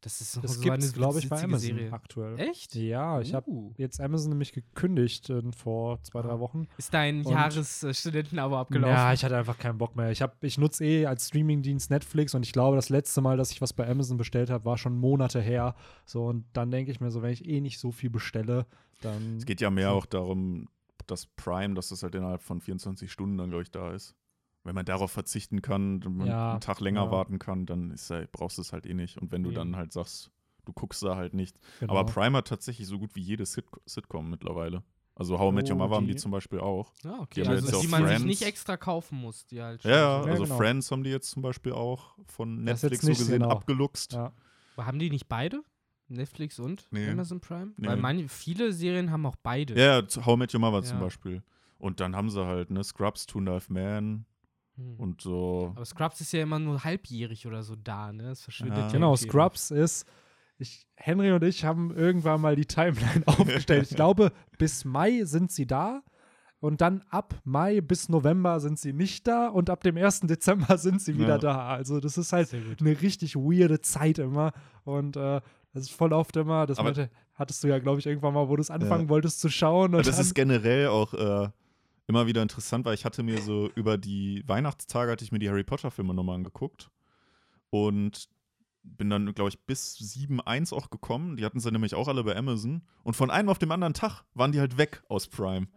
Das ist noch Das so gibt eine es, glaube ich, bei Amazon Serie. aktuell. Echt? Ja, ich habe Uh. jetzt Amazon nämlich gekündigt äh, vor zwei, drei Ah. Wochen. Ist dein Jahresstudentenabo abgelaufen? Ja, ich hatte einfach keinen Bock mehr. Ich, hab- ich nutze eh als Streamingdienst Netflix und ich glaube, das letzte Mal, dass ich was bei Amazon bestellt habe, war schon Monate her. So, und dann denke ich mir so, wenn ich eh nicht so viel bestelle, dann. Es geht ja mehr So. auch darum, dass Prime, dass das halt innerhalb von 24 Stunden dann, glaube ich, da ist. Wenn man darauf verzichten kann, wenn man Ja, einen Tag länger ja. warten kann, dann ist ja, brauchst du es halt eh nicht. Und wenn du Nee. dann halt sagst, du guckst da halt nicht. genau. Aber Prime hat tatsächlich so gut wie jede Sit Sitcom mittlerweile. Also How I Met Your Oh, Mother haben die- die zum Beispiel auch. Ja, okay. Die haben Also, jetzt die auch man sich nicht extra kaufen muss, die halt Ja, ja, schon- also genau. Friends haben die jetzt zum Beispiel auch von Netflix so gesehen genau. abgeluchst. ja. Aber Haben die nicht beide? Netflix und Nee. Amazon Prime? Nee. Weil manche, viele Serien haben auch beide. Ja, ja, How I Met Your Mother zum Ja. Beispiel. Und dann haben sie halt, ne, Scrubs, Two Half Men Hm. und so. Aber Scrubs ist ja immer nur halbjährig oder so da, ne? Es verschwindet Ja. ja Genau. Scrubs ist. Ich, Henry und ich haben irgendwann mal die Timeline aufgestellt. Ich glaube, bis Mai sind sie da. Und dann ab Mai bis November sind sie nicht da. Und ab dem 1. Dezember sind sie wieder Ja. da. Also, das ist halt eine richtig weirde Zeit immer. Und äh, das ist voll oft immer, das meinte, hattest du ja, glaube ich, irgendwann mal, wo du es anfangen wolltest zu schauen. Und das dann, ist generell auch äh, immer wieder interessant, weil ich hatte mir so über die Weihnachtstage hatte ich mir die Harry Potter Filme nochmal angeguckt und bin dann, glaube ich, bis 7.1 auch gekommen. Die hatten sie nämlich auch alle bei Amazon. Und von einem auf dem anderen Tag waren die halt weg aus Prime.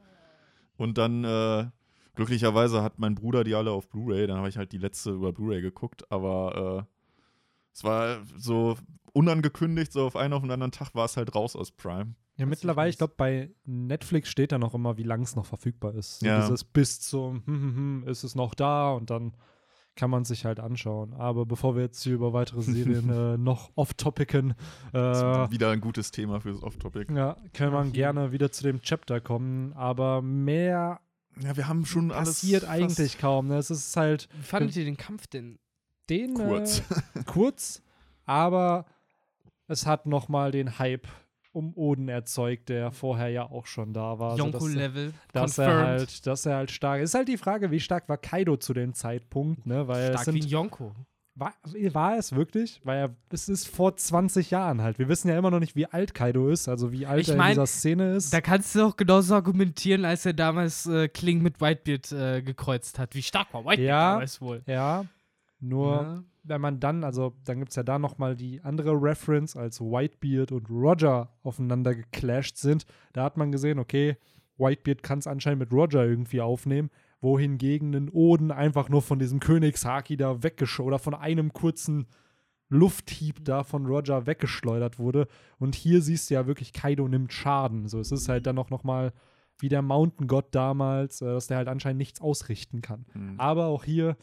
Und dann, äh, glücklicherweise hat mein Bruder die alle auf Blu-ray. Dann habe ich halt die letzte über Blu-ray geguckt. Aber äh, es war so unangekündigt, so auf einen auf den anderen Tag war es halt raus aus Prime. ja, mittlerweile, ich glaube, bei Netflix steht da noch immer, wie lang es noch verfügbar ist. So Ja. Dieses bis zum, hm, hm, hm, ist es noch da und dann kann man sich halt anschauen. Aber bevor wir jetzt hier über weitere Serien äh, noch off-topicen, Das äh, ist wieder ein gutes Thema fürs Off-Topic. ja, wir jeden- gerne wieder zu dem Chapter kommen. Aber mehr Ja, wir haben schon alles passiert eigentlich kaum. Ne? Es ist halt Wie fandet ihr den Kampf denn? Den kurz. Äh, kurz, aber es hat noch mal den Hype um Oden erzeugt, der vorher ja auch schon da war. Also, dass- Yonko-Level. dass er confirmed. halt, dass er halt stark ist. Halt die Frage, wie stark war Kaido zu dem Zeitpunkt, ne? Weil es Stark wie sind, Yonko. war, war es wirklich? Weil er, es ist vor 20 Jahren halt. Wir wissen ja immer noch nicht, wie alt Kaido ist, also wie alt Ich er in mein, dieser Szene ist. Da kannst du auch genauso argumentieren, als er damals äh, Kling mit Whitebeard äh, gekreuzt hat. Wie stark war Whitebeard Ja. damals wohl? ja, nur Ja. wenn man dann, also dann gibt es ja da noch mal die andere Reference, als Whitebeard und Roger aufeinander geclasht sind. Da hat man gesehen, okay, Whitebeard kann es anscheinend mit Roger irgendwie aufnehmen, wohingegen ein Oden einfach nur von diesem Königshaki da weggeschoben oder von einem kurzen Lufthieb da von Roger weggeschleudert wurde. Und hier siehst du ja wirklich, Kaido nimmt Schaden. So, es ist halt dann auch noch mal wie der Mountain God damals, äh, dass der halt anscheinend nichts ausrichten kann. Hm. Aber auch hier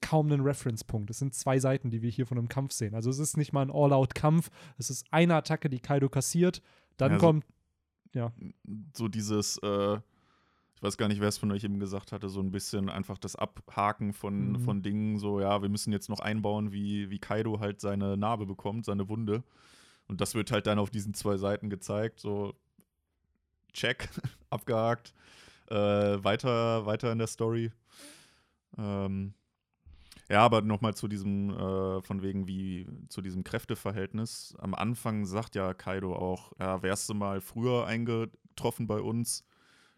kaum einen Reference-Punkt. Es sind zwei Seiten, die wir hier von einem Kampf sehen. Also es ist nicht mal ein All-Out-Kampf. Es ist eine Attacke, die Kaido kassiert. Dann Ja, so- kommt, ja, so dieses, äh, ich weiß gar nicht, wer es von euch eben gesagt hatte, so ein bisschen einfach das Abhaken von, Mhm. von Dingen, so, ja, wir müssen jetzt noch einbauen, wie, wie Kaido halt seine Narbe bekommt, seine Wunde. Und das wird halt dann auf diesen zwei Seiten gezeigt, so, check, abgehakt, äh, weiter, weiter in der Story. Ähm, ja, aber nochmal zu diesem, äh, von wegen wie, zu diesem Kräfteverhältnis. Am Anfang sagt ja Kaido auch, ja, wärst du mal früher eingetroffen bei uns,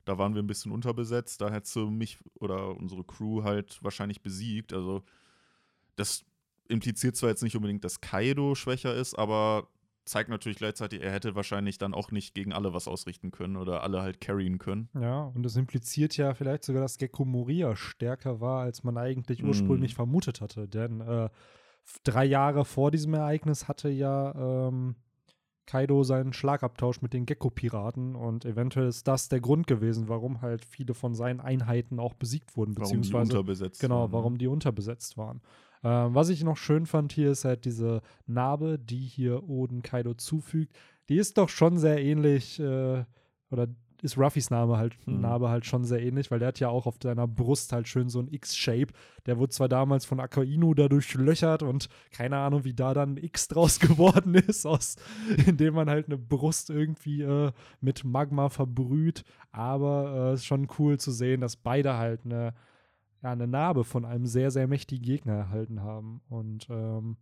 da waren wir ein bisschen unterbesetzt, da hättest du mich oder unsere Crew halt wahrscheinlich besiegt. Also, das impliziert zwar jetzt nicht unbedingt, dass Kaido schwächer ist, aber zeigt natürlich gleichzeitig, er hätte wahrscheinlich dann auch nicht gegen alle was ausrichten können oder alle halt carryen können. ja, und das impliziert ja vielleicht sogar, dass Gecko Moria stärker war, als man eigentlich Mhm. ursprünglich vermutet hatte. Denn äh, drei Jahre vor diesem Ereignis hatte ja ähm, Kaido seinen Schlagabtausch mit den Gecko-Piraten und eventuell ist das der Grund gewesen, warum halt viele von seinen Einheiten auch besiegt wurden, Warum die beziehungsweise unterbesetzt Genau, waren, ne? warum die unterbesetzt waren. Ähm, was ich noch schön fand hier ist halt diese Narbe, die hier Oden Kaido zufügt. Die ist doch schon sehr ähnlich, äh, oder ist Ruffys Name halt, Mhm. Narbe halt schon sehr ähnlich, weil der hat ja auch auf seiner Brust halt schön so ein X-Shape. Der wurde zwar damals von Akainu dadurch löchert und keine Ahnung, wie da dann ein X draus geworden ist, aus, indem man halt eine Brust irgendwie äh, mit Magma verbrüht. Aber es äh, ist schon cool zu sehen, dass beide halt eine ja, eine Narbe von einem sehr, sehr mächtigen Gegner erhalten haben. Und ähm,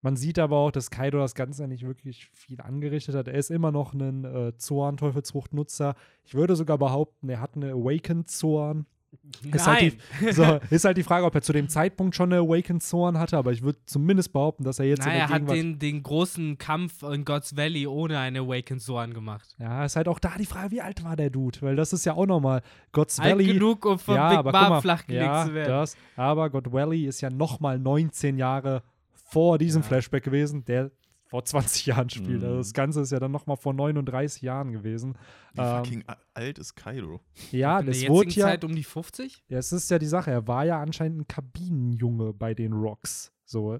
man sieht aber auch, dass Kaido das Ganze nicht wirklich viel angerichtet hat. Er ist immer noch ein äh, Zoan-Teufelsfrucht-Nutzer. Ich würde sogar behaupten, er hat eine Awakened Zoan. Ist halt, die, so, ist halt die Frage, ob er zu dem Zeitpunkt schon eine Awakened Zoan hatte, aber ich würde zumindest behaupten, dass er jetzt Naja, in er hat den, den großen Kampf in God's Valley ohne eine Awakened Soran gemacht. Ja, ist halt auch da die Frage, wie alt war der Dude? Weil das ist ja auch nochmal God's Alt Valley. genug, um von ja, Big aber guck mal, flachgelegt ja, zu werden. Das, aber God Valley ist ja nochmal 19 Jahre vor diesem Ja. Flashback gewesen, der vor 20 Jahren spielt. Mhm. Also das Ganze ist ja dann nochmal vor 39 Jahren gewesen. Wie Ähm, fucking alt ist Kaido? Ja, In der das wurde ja. Zeit um die 50? Ja, es ist ja die Sache, er war ja anscheinend ein Kabinenjunge bei den Rocks. So.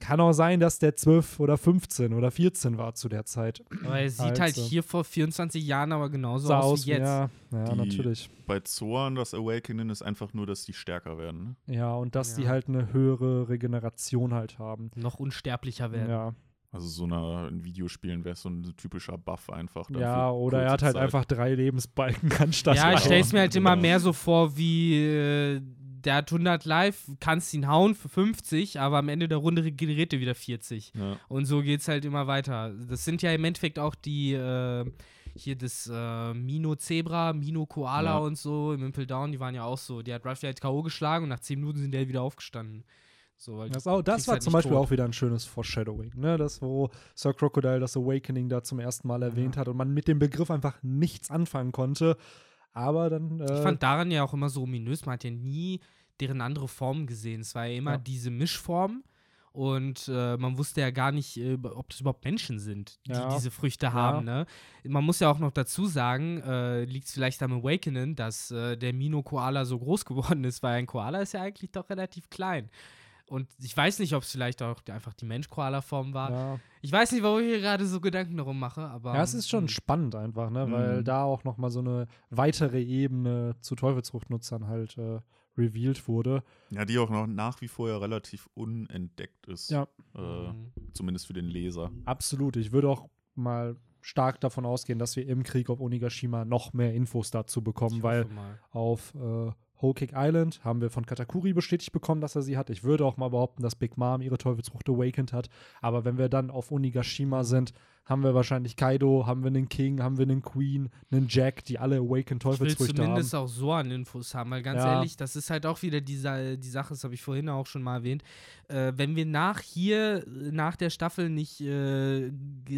Kann auch sein, dass der 12 oder 15 oder 14 war zu der Zeit. Aber er sieht halt Also. hier vor 24 Jahren aber genauso Sah aus, wie jetzt. Ja, ja Die- natürlich. Bei Zoan das Awakening ist einfach nur, dass die stärker werden. Ne? Ja, und dass die Ja. halt eine höhere Regeneration halt haben. Noch unsterblicher werden. Ja, Also so einer, in Videospielen wäre so ein typischer Buff einfach. ja oder er hat halt Zeit. einfach drei Lebensbalken anstatt Ja, ich stelle es mir halt immer Genau. mehr so vor, wie äh, der hat 100 live, kannst ihn hauen für 50, aber am Ende der Runde regeneriert er wieder 40. Ja. Und so geht es halt immer weiter. Das sind ja im Endeffekt auch die, äh, hier das äh, Mino Zebra, Mino Koala Ja. und so im Impel Down, die waren ja auch so. Die hat Ruffy halt K.O. geschlagen und nach 10 Minuten sind die halt wieder aufgestanden. So, weil Das, auch, das war halt zum Beispiel tot. auch wieder ein schönes Foreshadowing, ne? Das, wo Sir Crocodile das Awakening da zum ersten Mal erwähnt hat und man mit dem Begriff einfach nichts anfangen konnte. Aber dann. Äh, Ich fand daran ja auch immer so ominös, man hat ja nie deren andere Formen gesehen. Es war ja immer Ja. diese Mischform und äh, man wusste ja gar nicht, äh, ob das überhaupt Menschen sind, die Ja. diese Früchte haben. Ne? Man muss ja auch noch dazu sagen, äh, liegt es vielleicht am Awakening, dass äh, der Mino-Koala so groß geworden ist, weil ein Koala ist ja eigentlich doch relativ klein. Und ich weiß nicht, ob es vielleicht auch die- einfach die Mensch-Koala-Form war. ja. Ich weiß nicht, warum ich hier gerade so Gedanken darum mache, aber. ja, es ist schon hm. spannend einfach, ne? Weil Mhm. da auch nochmal so eine weitere Ebene zu Teufelsfruchtnutzern halt äh, revealed wurde. ja, die auch noch nach wie vor ja relativ unentdeckt ist. Ja. Äh, Mhm. zumindest für den Leser. Absolut. Ich würde auch mal stark davon ausgehen, dass wir im Krieg auf Onigashima noch mehr Infos dazu bekommen, weil mal. auf äh, Whole Cake Island haben wir von Katakuri bestätigt bekommen, dass er sie hat. Ich würde auch mal behaupten, dass Big Mom ihre Teufelsfrucht awakened hat. Aber wenn wir dann auf Onigashima sind, haben wir wahrscheinlich Kaido, haben wir einen King, haben wir einen Queen, einen Jack, die alle awakened Ich will Teufelsfrüchte haben. zumindest auch so an Infos haben, weil ganz Ja. ehrlich, das ist halt auch wieder die, die Sache, das habe ich vorhin auch schon mal erwähnt. Äh, wenn wir nach hier, nach der Staffel nicht äh,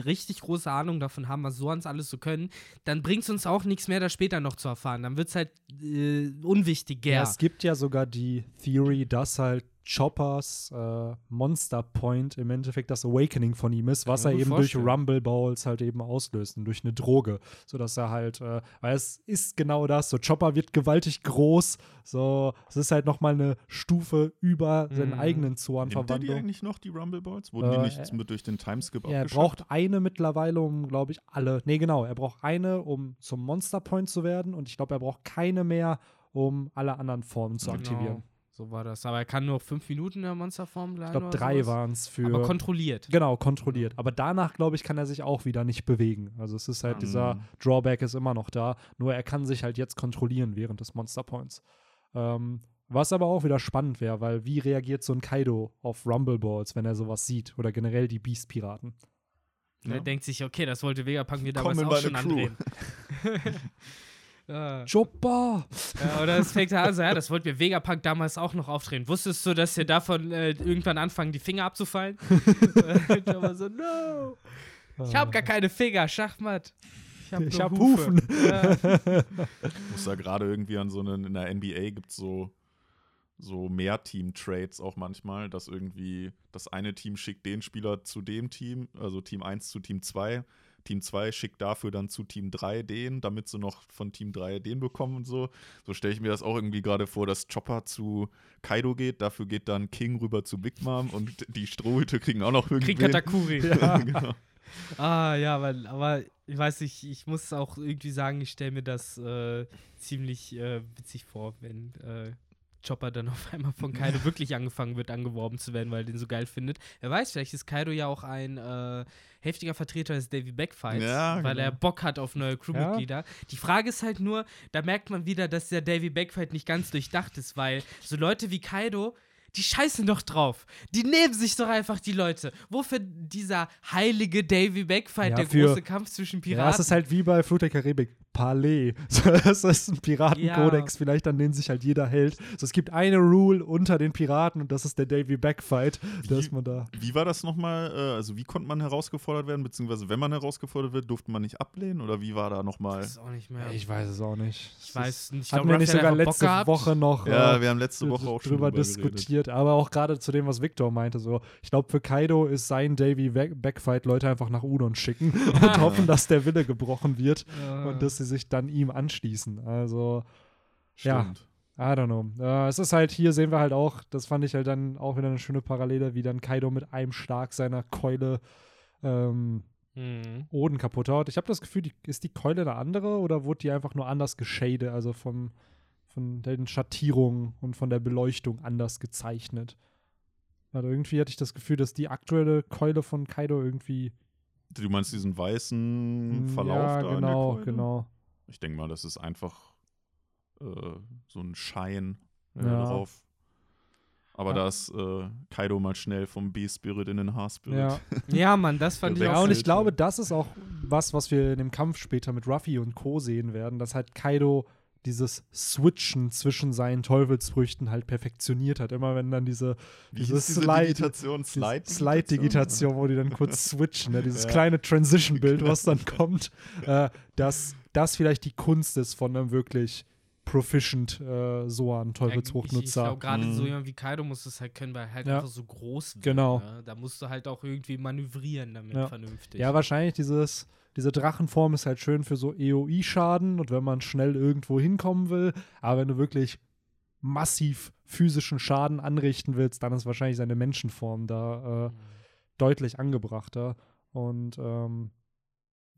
richtig große Ahnung davon haben, was Soans alles so können, dann bringt es uns auch nichts mehr, das später noch zu erfahren. Dann wird es halt äh, unwichtiger. Ja, es gibt ja sogar die Theory, dass halt Choppers äh, Monster Point im Endeffekt das Awakening von ihm ist, was er eben durch. Rumble Balls halt eben auslöst und durch eine Droge, sodass er halt, äh, weil es ist genau das, so Chopper wird gewaltig groß, so es ist halt noch mal eine Stufe über seinen Mhm. eigenen Nimmt er die eigentlich noch, die Rumble Balls? Wurden Äh, die nicht mit durch den Timeskip Ja, er braucht eine mittlerweile, um, glaube ich, alle. Nee, genau. Er braucht eine, um zum Monster Point zu werden. Und ich glaube, er braucht keine mehr, um alle anderen Formen zu aktivieren. So war das. Aber er kann nur fünf Minuten in der Monsterform bleiben. Ich glaube, drei waren es für. Aber kontrolliert. Genau, kontrolliert. Aber danach, glaube ich, kann er sich auch wieder nicht bewegen. Also es ist halt Ah. dieser Drawback ist immer noch da. Nur er kann sich halt jetzt kontrollieren während des Monster Points. Ähm, was aber auch wieder spannend wäre, weil wie reagiert so ein Kaido auf Rumble Balls, wenn er sowas sieht? Oder generell die Beast-Piraten? Er Ja. denkt sich, okay, das wollte Vegapunk mir damals Komm in auch schon Crew. andrehen. ja. Chopper! Ja, oder es fängt an, so, ja, das wollte mir Vegapunk damals auch noch aufdrehen. Wusstest du, dass wir davon äh, irgendwann anfangen, die Finger abzufallen? ich war so, no. Ich habe gar keine Finger, Schachmatt. Ich habe hab Hufen. Ja. Ich muss da gerade irgendwie an so einen, in der NBA gibt es so, so Mehr-Team-Trades auch manchmal, dass irgendwie das eine Team schickt den Spieler zu dem Team, also Team 1 zu Team 2. Team 2 schickt dafür dann zu Team 3 den, damit sie noch von Team 3 den bekommen und so. So stelle ich mir das auch irgendwie gerade vor, dass Chopper zu Kaido geht, dafür geht dann King rüber zu Big Mom und die Strohhüte kriegen auch noch irgendwie. Krieg Katakuri. genau. Ah, ja, weil, aber ich weiß nicht, ich muss auch irgendwie sagen, ich stelle mir das äh, ziemlich äh, witzig vor, wenn äh, Chopper dann auf einmal von Kaido wirklich angefangen wird, angeworben zu werden, weil er den so geil findet. Wer weiß, vielleicht ist Kaido ja auch ein äh, heftiger Vertreter des Davy Backfights, Ja, weil genau. er Bock hat auf neue Crewmitglieder. Die Frage ist halt nur, da merkt man wieder, dass der Davy Backfight nicht ganz durchdacht ist, weil so Leute wie Kaido, die scheißen doch drauf. Die nehmen sich doch einfach die Leute. Wofür dieser heilige Davy Backfight, Ja, der große Kampf zwischen Piraten? Ja, es ist halt wie bei Flut der Karibik. Palais. So, das ist ein Piratenkodex, vielleicht an den sich halt jeder hält. So, es gibt eine Rule unter den Piraten und das ist der Davy Backfight, dass Wie- man da. Wie war das nochmal? Äh, also, wie konnte man herausgefordert werden? Beziehungsweise, wenn man herausgefordert wird, durfte man nicht ablehnen? Oder wie war da nochmal? Das ist auch nicht mehr. Ich weiß es auch nicht. Ich weiß nicht. Ich Hatten glaub, wir nicht sogar letzte. Woche noch Ja, äh, wir haben letzte Woche auch schon drüber drüber geredet. diskutiert. Aber auch gerade zu dem, was Victor meinte. So, ich glaube, für Kaido ist sein Davy Back- Backfight Leute einfach nach Udon schicken und hoffen, dass der Wille gebrochen wird Ja. und dass sie sich dann ihm anschließen. Also, Ja. Stimmt. I don't know. Äh, es ist halt, hier sehen wir halt auch, das fand ich halt dann auch wieder eine schöne Parallele, wie dann Kaido mit einem Schlag seiner Keule ähm, Mhm. Oden kaputt haut. Ich habe das Gefühl, die, ist die Keule eine andere oder wurde die einfach nur anders geschadet, also vom, von den Schattierungen und von der Beleuchtung anders gezeichnet? Also irgendwie hatte ich das Gefühl, dass die aktuelle Keule von Kaido irgendwie Du meinst diesen weißen Verlauf ja, da genau, an der Keule? genau. Ich denke mal, das ist einfach äh, so ein Schein äh, Ja. drauf. Aber Ja. da ist äh, Kaido mal schnell vom B-Spirit in den H-Spirit. Ja. Ja, Mann, das fand ich auch und ich glaube, das ist auch was, was wir in dem Kampf später mit Ruffy und Co. sehen werden, dass halt Kaido dieses Switchen zwischen seinen Teufelsfrüchten halt perfektioniert hat. Immer wenn dann diese, diese diese Slide- Slide-Digitation? Slide-Digitation, wo die dann kurz switchen, ne? dieses Ja. kleine Transition-Bild, was dann kommt, äh, dass das vielleicht die Kunst ist von einem wirklich proficient äh, Soan Ich, ich Teufelsfruchtnutzer. glaube, gerade Mhm. so jemand wie Kaido muss es halt können, weil er halt Ja. einfach so groß wird. Genau. Ne? Da musst du halt auch irgendwie manövrieren damit Ja. vernünftig. Ja, wahrscheinlich dieses, diese Drachenform ist halt schön für so EOI-Schaden und wenn man schnell irgendwo hinkommen will. Aber wenn du wirklich massiv physischen Schaden anrichten willst, dann ist wahrscheinlich seine Menschenform da äh, Mhm. deutlich angebrachter. Und ähm,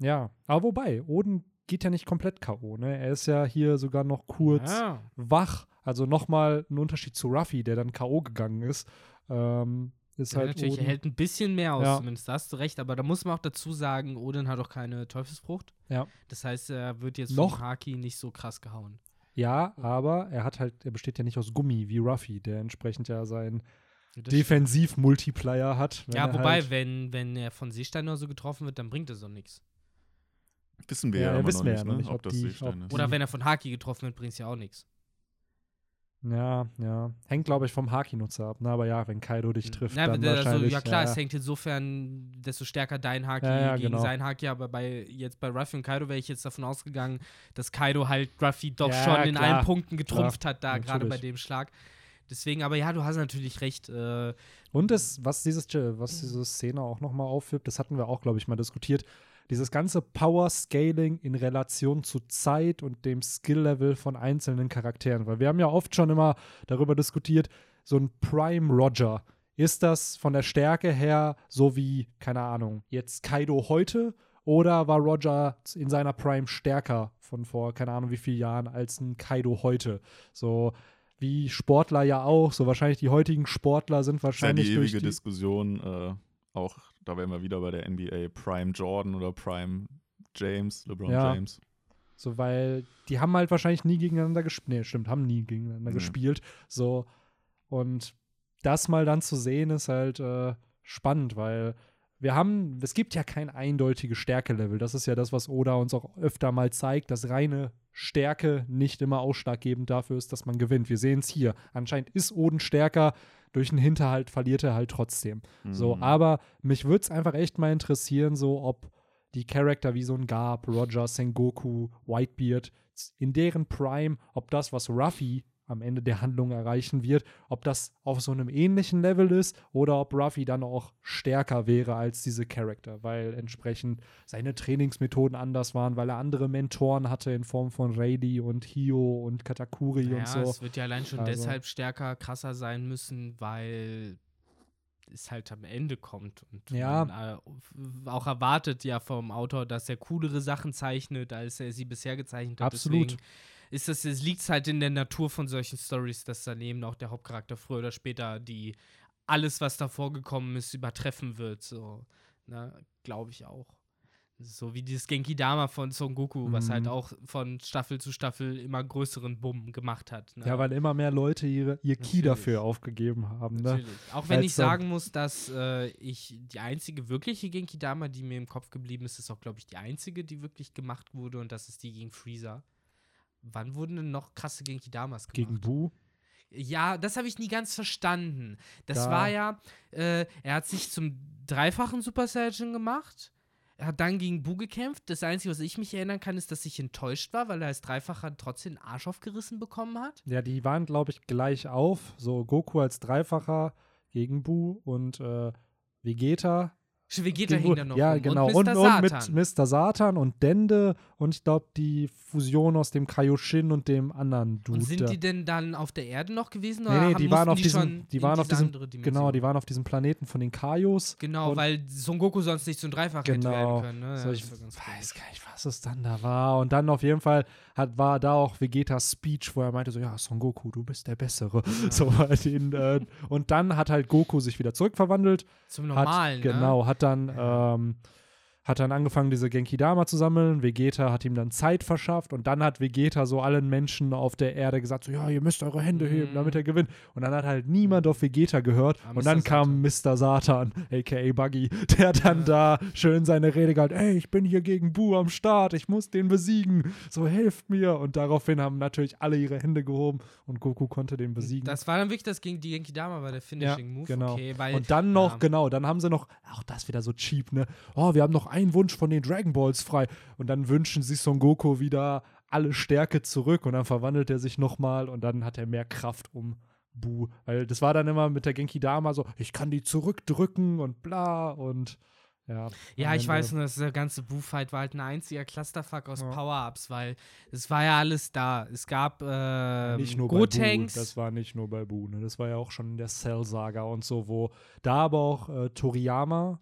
ja, aber wobei, Oden geht ja nicht komplett K.O., ne? Er ist ja hier sogar noch kurz Ja. wach. Also nochmal ein Unterschied zu Ruffy, der dann K.O. gegangen ist. Ähm, ist Ja, halt natürlich, Oden, er hält ein bisschen mehr aus, Ja. zumindest, da hast du recht, aber da muss man auch dazu sagen, Odin hat auch keine Teufelsfrucht. Ja. Das heißt, er wird jetzt Noch. vom Haki nicht so krass gehauen. Ja, aber er hat halt, er besteht ja nicht aus Gummi wie Ruffy, der entsprechend ja seinen Das Defensiv-Multiplier hat. Ja, er wobei, halt, wenn, wenn er von Seestein oder so getroffen wird, dann bringt es so nichts. Wissen wir Ja, ja, ja, immer wissen noch wir nicht, ja noch ne? nicht, ob, ob das die- Seestein ob ist. Oder wenn er von Haki getroffen wird, bringt es ja auch nichts. Ja, ja. Hängt, glaube ich, vom Haki-Nutzer ab. Ne? Aber ja, wenn Kaido dich trifft, Ja, dann also, wahrscheinlich. ja klar, ja, es hängt insofern, desto stärker dein Haki Ja, gegen genau. sein Haki, aber bei jetzt bei Ruffy und Kaido wäre ich jetzt davon ausgegangen, dass Kaido halt Ruffy doch schon in klar, allen Punkten getrumpft hat, da gerade bei dem Schlag. Deswegen, aber ja, du hast natürlich recht. Äh, Und es, was, dieses, was diese Szene auch nochmal aufwirbt, das hatten wir auch, glaube ich, mal diskutiert, dieses ganze Power-Scaling in Relation zu Zeit und dem Skill-Level von einzelnen Charakteren. Weil wir haben ja oft schon immer darüber diskutiert, so ein Prime Roger, ist das von der Stärke her so wie, keine Ahnung, jetzt Kaido heute? Oder war Roger in seiner Prime stärker von vor, keine Ahnung wie vielen Jahren, als ein Kaido heute? So wie Sportler ja auch, so wahrscheinlich die heutigen Sportler sind wahrscheinlich. Das ist ja die ewige die Diskussion, äh, auch da wären wir wieder bei der NBA, Prime Jordan oder Prime James, LeBron Ja. James. So, weil die haben halt wahrscheinlich nie gegeneinander gespielt. Nee, stimmt, haben nie gegeneinander Ja. gespielt. So, und das mal dann zu sehen, ist halt äh, spannend, weil wir haben, es gibt ja kein eindeutiges Stärkelevel. Das ist ja das, was Oda uns auch öfter mal zeigt, dass reine Stärke nicht immer ausschlaggebend dafür ist, dass man gewinnt. Wir sehen es hier. Anscheinend ist Oden stärker, durch einen Hinterhalt verliert er halt trotzdem. So, Mhm. aber mich würde es einfach echt mal interessieren, so ob die Charakter wie so ein Garb, Roger, Sengoku, Whitebeard, in deren Prime, ob das, was Ruffy am Ende der Handlung erreichen wird, ob das auf so einem ähnlichen Level ist oder ob Ruffy dann auch stärker wäre als diese Charakter, weil entsprechend seine Trainingsmethoden anders waren, weil er andere Mentoren hatte in Form von Rayleigh und Hio und Katakuri naja, und so. es wird ja allein schon Also- deshalb stärker, krasser sein müssen, weil es halt am Ende kommt und Ja. man äh, auch erwartet ja vom Autor, dass er coolere Sachen zeichnet, als er sie bisher gezeichnet hat. Absolut. Deswegen ist das, es liegt halt in der Natur von solchen Stories, dass daneben auch der Hauptcharakter früher oder später die alles, was davor gekommen ist, übertreffen wird. So, ne, glaube ich auch. So wie dieses Genki Dama von Son Goku, was Mhm. halt auch von Staffel zu Staffel immer größeren Bumm gemacht hat. Ne? Ja, weil immer mehr Leute ihre, ihr Key Natürlich. dafür aufgegeben haben. Ne? Auch wenn Als ich dann- sagen muss, dass äh, ich die einzige wirkliche Genki Dama, die mir im Kopf geblieben ist, ist auch, glaube ich, die einzige, die wirklich gemacht wurde und das ist die gegen Freezer. Wann wurden denn noch krasse Genki Damas gemacht? Gegen Bu. Ja, das habe ich nie ganz verstanden. Das Da- war ja, äh, er hat sich zum dreifachen Super Saiyan gemacht. Er hat dann gegen Bu gekämpft. Das Einzige, was ich mich erinnern kann, ist, dass ich enttäuscht war, weil er als Dreifacher trotzdem den Arsch aufgerissen bekommen hat. Ja, die waren, glaube ich, gleich auf. So Goku als Dreifacher gegen Bu und äh, Vegeta. Vegeta hing dann noch Ja, rum. genau. Und, Und, und, mit. Mr. Satan und Dende und ich glaube die Fusion aus dem Kaioshin und dem anderen Dude. Und sind da. die denn dann auf der Erde noch gewesen? Nee, Oder nee, haben- die waren auf diesem, schon die waren auf diese diesem, genau, die waren auf diesem Planeten von den Kaios. Genau, weil Son Goku sonst nicht zum Dreifach hätte Genau. werden können. Ne? So, Ja, ich weiß gar nicht, was es dann da war. Und dann auf jeden Fall hat, war da auch Vegetas Speech, wo er meinte so, ja, Son Goku, du bist der Bessere. So, den, äh, und dann hat halt Goku sich wieder zurückverwandelt. Zum hat, Normalen, ne? Genau, hat dann, ähm, hat dann angefangen, diese Genki-Dama zu sammeln. Vegeta hat ihm dann Zeit verschafft und dann hat Vegeta so allen Menschen auf der Erde gesagt, so, ja, ihr müsst eure Hände Mhm. heben, damit er gewinnt. Und dann hat halt niemand auf Vegeta gehört. Ah, und dann kam Mr. Satan, aka Buggy, der dann da schön seine Rede gehalten, ey, ich bin hier gegen Bu am Start, ich muss den besiegen, so helft mir. Und daraufhin haben natürlich alle ihre Hände gehoben und Goku konnte den besiegen. Das war dann wirklich das gegen die Genki Dama, war der Finishing Move. Genau. Okay, weil, und dann noch, ja. genau, dann haben sie noch, auch das wieder so cheap, ne? Oh, wir haben noch einen Wunsch von den Dragon Balls frei. Und dann wünschen sie Son Goku wieder alle Stärke zurück und dann verwandelt er sich nochmal und dann hat er mehr Kraft um Bu. Weil das war dann immer mit der Genki Dama so, ich kann die zurückdrücken und bla und ja. Ja, ich Ende- weiß nur, dass der ganze Boo-Fight war halt ein einziger Clusterfuck aus Ja. Power-Ups, weil es war ja alles da. Es gab ähm, nicht nur bei Bu, Gotenks. das war nicht nur bei Bu, ne? das war ja auch schon in der Cell-Saga und so, wo da aber auch äh, Toriyama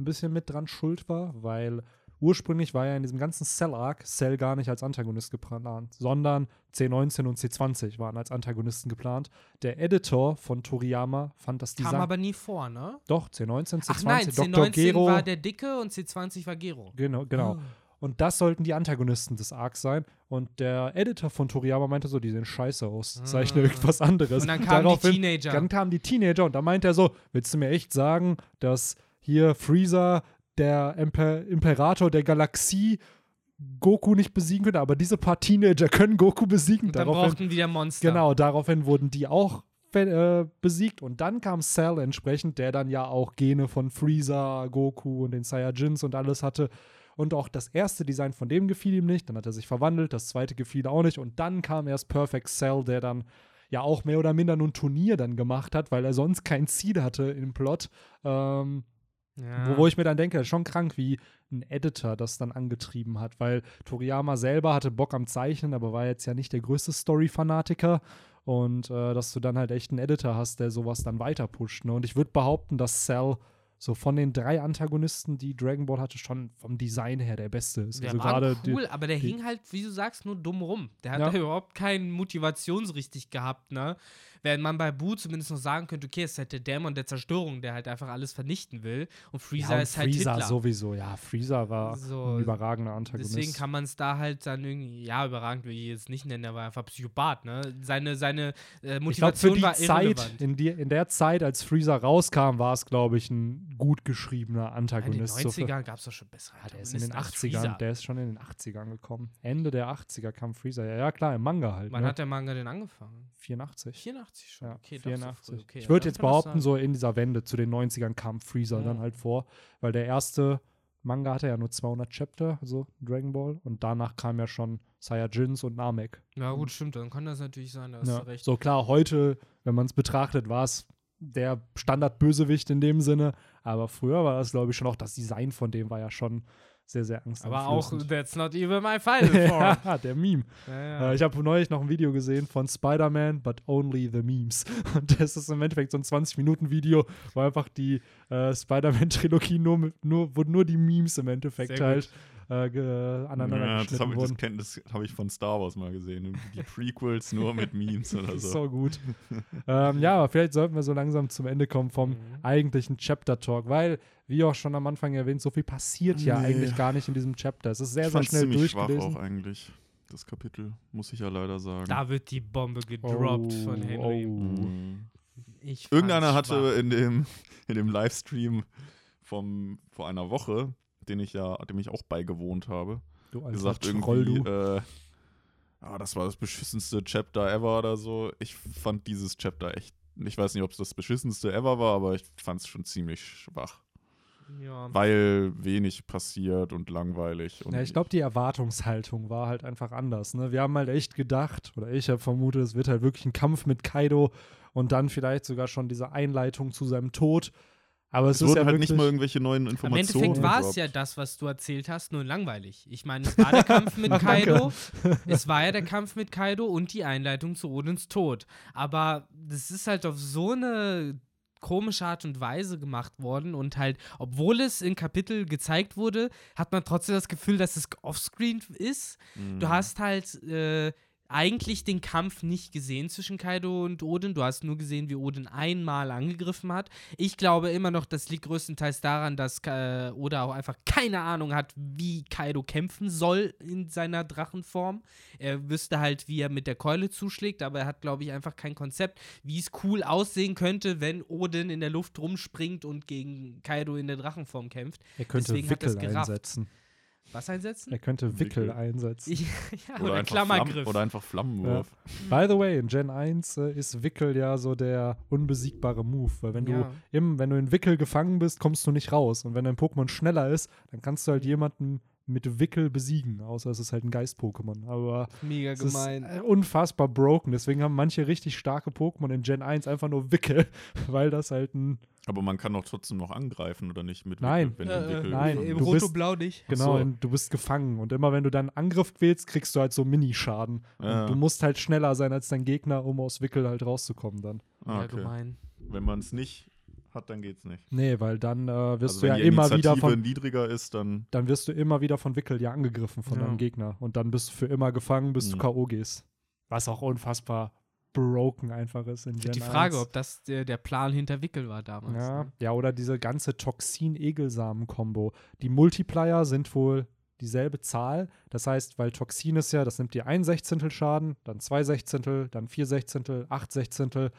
ein bisschen mit dran schuld war, weil ursprünglich war ja in diesem ganzen Cell-Arc Cell gar nicht als Antagonist geplant, sondern C19 und C20 waren als Antagonisten geplant. Der Editor von Toriyama fand das kam Design. aber nie vor, ne? Doch, C19, C20, Ach nein, Dr. C19 Gero. war der Dicke und C20 war Gero. Genau, genau. Oh. Und das sollten die Antagonisten des Arcs sein. Und der Editor von Toriyama meinte so, die sehen scheiße aus. Zeichne Ah. irgendwas anderes. Und dann kamen die Daraufhin- Teenager. Dann kamen die Teenager und da meinte er so, willst du mir echt sagen, dass hier Freezer, der Imper Imperator der Galaxie, Goku nicht besiegen könnte, aber diese paar Teenager können Goku besiegen. Und dann Daraufhin, brauchten wieder Monster. genau, daraufhin wurden die auch äh, besiegt und dann kam Cell entsprechend, der dann ja auch Gene von Freezer, Goku und den Saiyajins und alles hatte. Und auch das erste Design von dem gefiel ihm nicht. Dann hat er sich verwandelt, das zweite gefiel auch nicht. Und dann kam erst Perfect Cell, der dann ja auch mehr oder minder nur ein Turnier dann gemacht hat, weil er sonst kein Ziel hatte im Plot. Ähm, Ja. wo, wo ich mir dann denke, schon krank, wie ein Editor das dann angetrieben hat, weil Toriyama selber hatte Bock am Zeichnen, aber war jetzt ja nicht der größte Story-Fanatiker. Und äh, dass du dann halt echt einen Editor hast, der sowas dann weiter pusht. Ne? Und ich würde behaupten, dass Cell so von den drei Antagonisten, die Dragon Ball hatte, schon vom Design her der beste ist. Der also war gerade die- cool, aber der die- hing halt, wie du sagst, nur dumm rum. Der hat Ja. da überhaupt keine Motivation so richtig gehabt, ne? Während man bei Boo zumindest noch sagen könnte, okay, es ist halt der Dämon der Zerstörung, der halt einfach alles vernichten will. Und Freezer ja, und ist halt Freezer Hitler. sowieso. Ja, Freezer war So, ein überragender Antagonist. Deswegen kann man es da halt dann irgendwie, ja, überragend will ich jetzt nicht nennen, er war einfach Psychopath, ne? Seine, seine äh, ich glaube, für Motivation die war Zeit, in, die, in der Zeit, als Freezer rauskam, war es, glaube ich, ein gut geschriebener Ja, in den Antagonist. So für- 90ern gab es doch schon bessere Ja, der ist in den Antagonisten 80ern, als Freezer. der ist schon in den 80ern gekommen. Ende der 80er kam Freezer. Ja, ja klar, im Manga halt. Wann ne? hat der Manga denn angefangen? 84. 84 schon. Ja, okay, doch so 84. früh, okay, ich würde jetzt behaupten, so in dieser Wende zu den 90ern kam Freezer Ja. dann halt vor, weil der erste Manga hatte ja nur 200 Chapter, so Dragon Ball, und danach kam ja schon Saiyajins und Namek. Ja, gut, stimmt, dann kann das natürlich sein, da hast Ja. du recht. So klar, heute, wenn man es betrachtet, war es der Standardbösewicht in dem Sinne, aber früher war das, glaube ich, schon auch das Design von dem war ja schon sehr, sehr Aber auch, that's not even my final form. ja, der Meme. ja, ja. Äh, ich habe neulich noch ein Video gesehen von Spider-Man, but only the memes. Und das ist im Endeffekt so ein 20-Minuten-Video, wo einfach die äh, Spider-Man-Trilogie nur, mit- nur, wo nur die Memes im Endeffekt Sehr halt äh, ge- aneinander Ja, das geschnitten habe ich, wurden. das kenn- das hab ich von Star Wars mal gesehen. Die Prequels nur mit Memes oder Das ist so. so gut. ähm, ja, aber vielleicht sollten wir so langsam zum Ende kommen vom Mhm. eigentlichen Chapter-Talk, weil, wie auch schon am Anfang erwähnt, so viel passiert ja Nee. eigentlich gar nicht in diesem Chapter. Es ist sehr, ich sehr schnell ziemlich schwach durchgelesen. auch eigentlich, das Kapitel, muss ich ja leider sagen. Da wird die Bombe gedroppt Oh, von Henry. oh. Ich Irgendeiner hatte in dem, in dem Livestream vom, vor einer Woche, den ich ja, dem ich auch beigewohnt habe, Du gesagt Troll, irgendwie, du. äh, ah, das war das beschissenste Chapter ever oder so. Ich fand dieses Chapter echt, ich weiß nicht, ob es das beschissenste ever war, aber ich fand es schon ziemlich schwach. Ja. Weil wenig passiert und langweilig. Und Ja, ich glaube, die Erwartungshaltung war halt einfach anders. Ne? Wir haben halt echt gedacht, oder ich habe vermutet, es wird halt wirklich ein Kampf mit Kaido und dann vielleicht sogar schon diese Einleitung zu seinem Tod. Aber es, es ist wurden ja halt wirklich, nicht mal irgendwelche neuen Im Informationen. Endeffekt war es ja das, was du erzählt hast, nur langweilig. Ich meine, es war der Kampf mit. Kaido. es war ja der Kampf mit Kaido und die Einleitung zu Odins Tod. Aber das ist halt auf so eine komische Art und Weise gemacht worden und halt, obwohl es in Kapitel gezeigt wurde, hat man trotzdem das Gefühl, dass es offscreen ist. Mhm. Du hast halt äh, eigentlich den Kampf nicht gesehen zwischen Kaido und Odin. Du hast nur gesehen, wie Odin einmal angegriffen hat. Ich glaube immer noch, das liegt größtenteils daran, dass äh, Oda auch einfach keine Ahnung hat, wie Kaido kämpfen soll in seiner Drachenform. Er wüsste halt, wie er mit der Keule zuschlägt, aber er hat, glaube ich, einfach kein Konzept, wie es cool aussehen könnte, wenn Odin in der Luft rumspringt und gegen Kaido in der Drachenform kämpft. er könnte deswegen Wickel gerafft. einsetzen. Was einsetzen? Er könnte Wickel, Wickel. einsetzen. Ja, oder, oder, einfach Flamm, Klammergriff. oder einfach Flammenwurf. By the way, in Gen 1 äh, ist Wickel ja so der unbesiegbare Move, weil wenn Ja. du im, wenn du in Wickel gefangen bist, kommst du nicht raus. Und wenn dein Pokémon schneller ist, dann kannst du halt jemanden mit Wickel besiegen, außer es ist halt ein Geist-Pokémon. Aber Mega es ist gemein. äh, unfassbar broken. Deswegen haben manche richtig starke Pokémon in Gen 1 einfach nur Wickel, weil das halt ein Aber man kann doch trotzdem noch angreifen, oder nicht? Mit Nein. Wickel, wenn Äh, du Wickel nein, gefangen Im du bist. bist- Roto-Blau nicht. Genau, so. und du bist gefangen. Und immer wenn du dann Angriff wählst, kriegst du halt so Minischaden. Ja. Und du musst halt schneller sein als dein Gegner, um aus Wickel halt rauszukommen dann. Ah, Ja, okay. gemein. Wenn man es nicht hat, dann geht's nicht. Nee, weil dann äh, wirst Also du ja immer wieder von niedriger ist, dann dann wirst du immer wieder von Wickel ja angegriffen von Ja. deinem Gegner. Und dann bist du für immer gefangen, bis du Mhm. K.O. gehst. Was auch unfassbar broken einfach ist in Gen Die Frage, 1. ob das der, der Plan hinter Wickel war damals. Ja, Ne? ja, oder diese ganze Toxin-Egelsamen-Kombo. Die Multiplier sind wohl dieselbe Zahl. Das heißt, weil Toxin ist ja, das nimmt dir ein Sechzehntel Schaden, dann zwei Sechzehntel, dann vier Sechzehntel, acht Sechzehntel.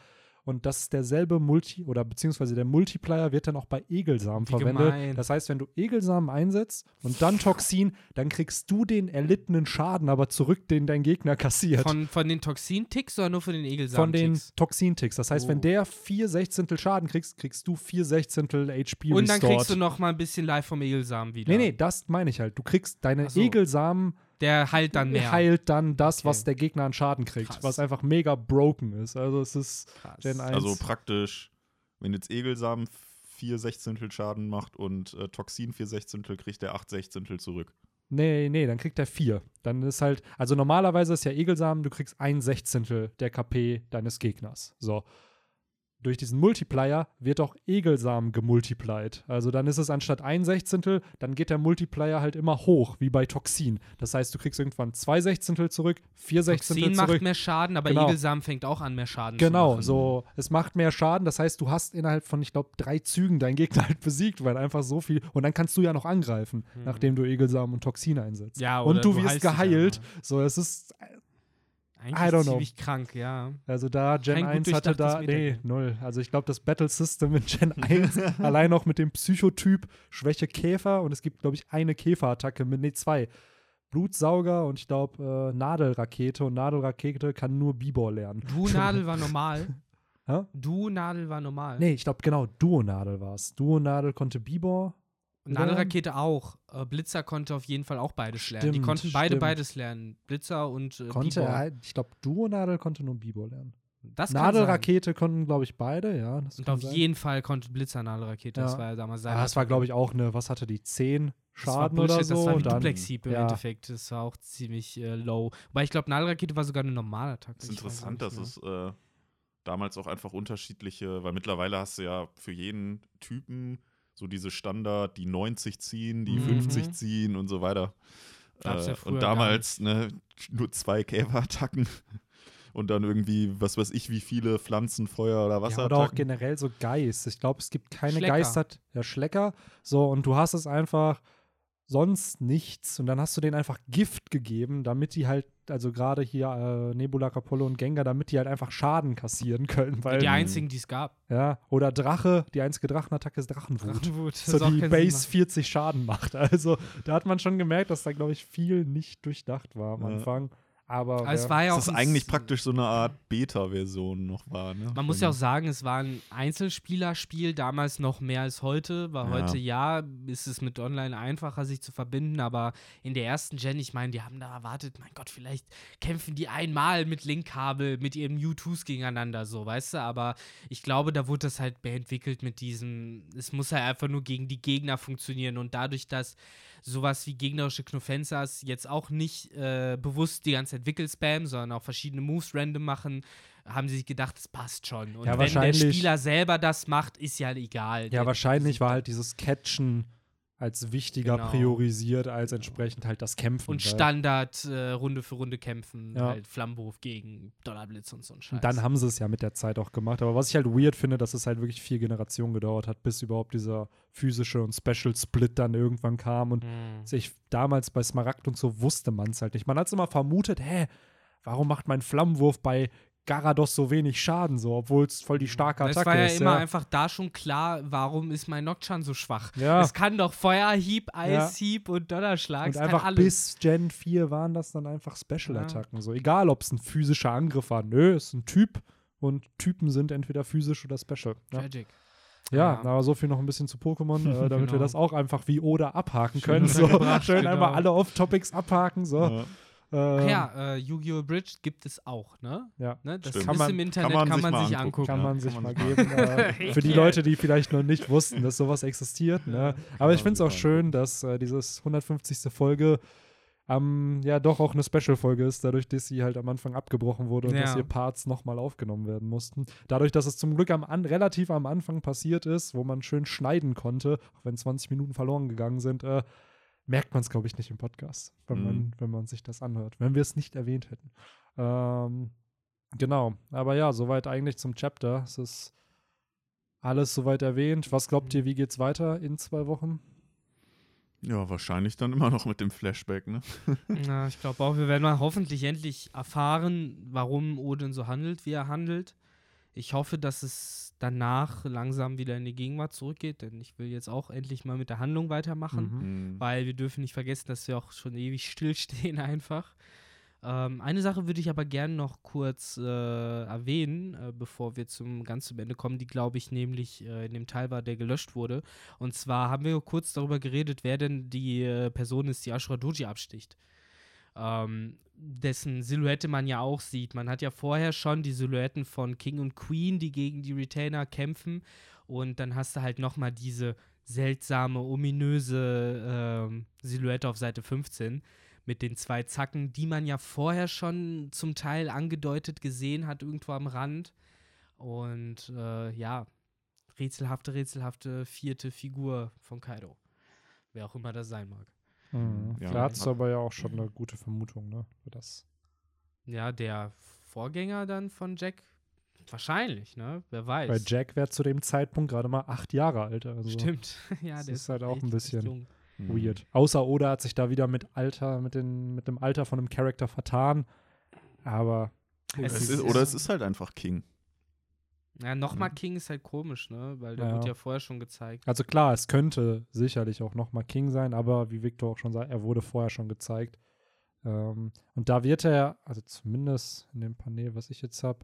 Und das ist derselbe Multi- oder beziehungsweise der Multiplier wird dann auch bei Egelsamen Wie verwendet. gemein. Das heißt, wenn du Egelsamen einsetzt und dann Toxin, dann kriegst du den erlittenen Schaden aber zurück, den dein Gegner kassiert. Von, von den Toxin-Ticks oder nur von den Von Egelsamen den Ticks? Toxin-Ticks. Das heißt, wenn Oh. der vier Sechzehntel Schaden kriegst, kriegst du vier Sechzehntel HP Und dann restored. kriegst du noch mal ein bisschen live vom Egelsamen wieder. Nee, nee, das meine ich halt. Du kriegst deine so. Egelsamen Der heilt dann mehr. heilt dann das, Okay. was der Gegner an Schaden kriegt, Krass. was einfach mega broken ist. Also es ist Krass. Gen 1. Also praktisch, wenn jetzt Egelsamen 4 Sechzehntel Schaden macht und äh, Toxin 4 Sechzehntel, kriegt er 8 Sechzehntel zurück. Nee, nee, dann kriegt er vier. Dann ist halt, also normalerweise ist ja Egelsamen, du kriegst ein Sechzehntel der KP deines Gegners. So. Durch diesen Multiplier wird auch Egelsamen gemultiplied. Also dann ist es anstatt ein Sechzehntel, dann geht der Multiplier halt immer hoch, wie bei Toxin. Das heißt, du kriegst irgendwann zwei Sechzehntel zurück, vier Sechzehntel Toxin macht zurück. mehr Schaden, aber Genau. Egelsamen fängt auch an, mehr Schaden zu Genau, machen. so, es macht mehr Schaden. Das heißt, du hast innerhalb von, ich glaube, drei Zügen deinen Gegner halt besiegt, weil einfach so viel. Und dann kannst du ja noch angreifen, nachdem du Egelsamen und Toxin einsetzt. Ja, oder und du du wirst geheilt. einfach. So, es ist, Eigentlich don't know. ziemlich krank, ja. also da, Gen Kein gut 1 hatte da, nee, null. Also ich glaube, das Battle System in Gen 1, allein noch mit dem Psychotyp Schwäche Käfer und es gibt, glaube ich, eine Käferattacke mit, nee, zwei. Blutsauger und ich glaube äh, Nadelrakete und Nadelrakete kann nur Bibor lernen. Du-Nadel war normal. Hä? Du-Nadel war normal. Nee, ich glaube genau, Duonadel war es. Duonadel konnte Bibor. Nadelrakete auch. Äh, Blitzer konnte auf jeden Fall auch beides lernen. Die Stimmt, konnten beide stimmt. beides lernen. Blitzer und äh, Konnte er, ich glaube, Duonadel konnte nur Bibor lernen. Das. Nadelrakete konnten, glaube ich, beide, ja. Das Und auf sein. jeden Fall konnte Blitzer Nadelrakete. Das Ja. war ja damals sein. Ah, das war, glaube ich, auch eine, was hatte die, 10 Das war Schaden Bullshit, oder so? Das war Duplex-Heap im ja. Endeffekt. Das war auch ziemlich äh, low. Wobei ich glaube, Nadelrakete war sogar eine normale Attacke. Das ist interessant, dass es äh, damals auch einfach unterschiedliche, weil mittlerweile hast du ja für jeden Typen so diese Standard, die 90 ziehen, die Mhm. 50 ziehen und so weiter. Äh, und damals ne, nur zwei Käferattacken und dann irgendwie, was weiß ich, wie viele Pflanzen, Feuer oder Ja, oder auch Wasserattacken. generell so Geist. Ich glaube, es gibt keine Schlecker. Geister, ja, Schlecker. So, und du hast es einfach sonst nichts. Und dann hast du denen einfach Gift gegeben, damit die halt, also gerade hier äh, Nebula, Capollo und Gengar, damit die halt einfach Schaden kassieren können. Weil, Die einzigen, die es gab. ja, oder Drache, die einzige Drachenattacke ist Drachenwut. Drachenwut. So die Base Sinn 40 Schaden macht. Also da hat man schon gemerkt, dass da, glaube ich, viel nicht durchdacht war am Ja. Anfang. Aber. Aber es war ja auch dass das eigentlich praktisch so eine Art Beta-Version noch war. Ne? Man muss ja auch sagen, es war ein Einzelspielerspiel, damals noch mehr als heute, weil Ja. heute ja ist es mit Online einfacher, sich zu verbinden, aber in der ersten Gen, ich meine, die haben da erwartet, mein Gott, vielleicht kämpfen die einmal mit Linkkabel, mit ihren Mewtwo's gegeneinander, so, weißt du, aber ich glaube, da wurde das halt mehr entwickelt mit diesem, es muss halt einfach nur gegen die Gegner funktionieren und dadurch, dass sowas wie gegnerische Knofensas jetzt auch nicht äh, bewusst die ganze Zeit Wickel-Spam, sondern auch verschiedene Moves random machen, haben sie sich gedacht, es passt schon. Und Ja, wenn der Spieler selber das macht, ist ja egal. Ja, wahrscheinlich war halt dieses Catchen als wichtiger Genau. priorisiert als entsprechend halt das Kämpfen. und Standard äh, Runde für Runde kämpfen, Ja. halt Flammenwurf gegen Donnerblitz und so ein Scheiß. Und dann haben sie es ja mit der Zeit auch gemacht. Aber was ich halt weird finde, dass es halt wirklich vier Generationen gedauert hat, bis überhaupt dieser physische und Special Split dann irgendwann kam. Und Mhm. ich damals bei Smaragd und so wusste man es halt nicht. Man hat es immer vermutet, hä, warum macht mein Flammenwurf bei Garados so wenig Schaden, so, obwohl es voll die starke Es Attacke war ja ist. immer ja. einfach da schon klar, warum ist mein Nocturne so schwach. Ja. Es kann doch Feuerhieb, Eishieb und Donnerschlag. Und es einfach alles. bis Gen 4 waren das dann einfach Special-Attacken. So, egal, ob es ein physischer Angriff war. Nö, es ist ein Typ und Typen sind entweder physisch oder Special. Ja, Tragic. ja Ja. aber so viel noch ein bisschen zu Pokémon, äh, damit wir Genau. das auch einfach wie Oder abhaken Schön können. So, untergebracht, schön genau. einmal alle Off-Topics abhaken. So. Ja. Ähm, Ach ja, äh, Yu-Gi-Oh! Bridge gibt es auch, ne? ja. ne? Das Stimmt. ist Kann man- im Internet, kann man kann sich man sich angucken. angucken. Kann Ja, man kann sich man mal geben. Äh, für die Leute, die vielleicht noch nicht wussten, dass sowas existiert. Ne? Aber ich man finde es auch sich schön, dass äh, dieses 150. Folge am, ja doch auch eine Special-Folge ist, dadurch, dass sie halt am Anfang abgebrochen wurde und Ja. dass ihr Parts nochmal aufgenommen werden mussten. Dadurch, dass es zum Glück am an, relativ am Anfang passiert ist, wo man schön schneiden konnte, auch wenn 20 Minuten verloren gegangen sind, äh, merkt man es, glaube ich, nicht im Podcast, wenn, Mhm. man, wenn man sich das anhört, wenn wir es nicht erwähnt hätten. Ähm, genau, aber ja, soweit eigentlich zum Chapter. Es ist alles soweit erwähnt. Was glaubt ihr, wie geht's weiter in zwei Wochen? ja, wahrscheinlich dann immer noch mit dem Flashback, ne? Ja, ich glaube auch, wir werden mal hoffentlich endlich erfahren, warum Odin so handelt, wie er handelt. Ich hoffe, dass es danach langsam wieder in die Gegenwart zurückgeht, denn ich will jetzt auch endlich mal mit der Handlung weitermachen. Mhm. Mhm. weil wir dürfen nicht vergessen, dass wir auch schon ewig stillstehen einfach. Ähm, eine Sache würde ich aber gerne noch kurz äh, erwähnen, äh, bevor wir zum ganz zum Ende kommen, die glaube ich nämlich äh, in dem Teil war, der gelöscht wurde. Und zwar haben wir kurz darüber geredet, wer denn die äh, Person ist, die Ashura Doji absticht. Ähm, dessen Silhouette man ja auch sieht. Man hat ja vorher schon die Silhouetten von King und Queen, die gegen die Retainer kämpfen. Und dann hast du halt nochmal diese seltsame, ominöse ähm, Silhouette auf Seite 15 mit den zwei Zacken, die man ja vorher schon zum Teil angedeutet gesehen hat, irgendwo am Rand. Und äh, ja, rätselhafte, rätselhafte vierte Figur von Kaido. Wer auch immer das sein mag. Mhm. Ja. Da hast du aber ja auch schon eine gute Vermutung, ne? Für das. Ja, der Vorgänger dann von Jack, wahrscheinlich, ne? Wer weiß. Weil Jack wäre zu dem Zeitpunkt gerade mal acht Jahre alt. Also Stimmt. ja, das der ist halt auch echt- ein bisschen-. Mhm. weird. Außer Oda hat sich da wieder mit Alter, mit, den, mit dem Alter von einem Charakter vertan. Aber Es ist, oder es ist halt einfach King. Ja, nochmal Mhm. King ist halt komisch, ne? Weil der Ja. wurde ja vorher schon gezeigt. Also klar, es könnte sicherlich auch nochmal King sein, aber wie Victor auch schon sagt, er wurde vorher schon gezeigt. Ähm, und da wird er, also zumindest in dem Panel, was ich jetzt habe,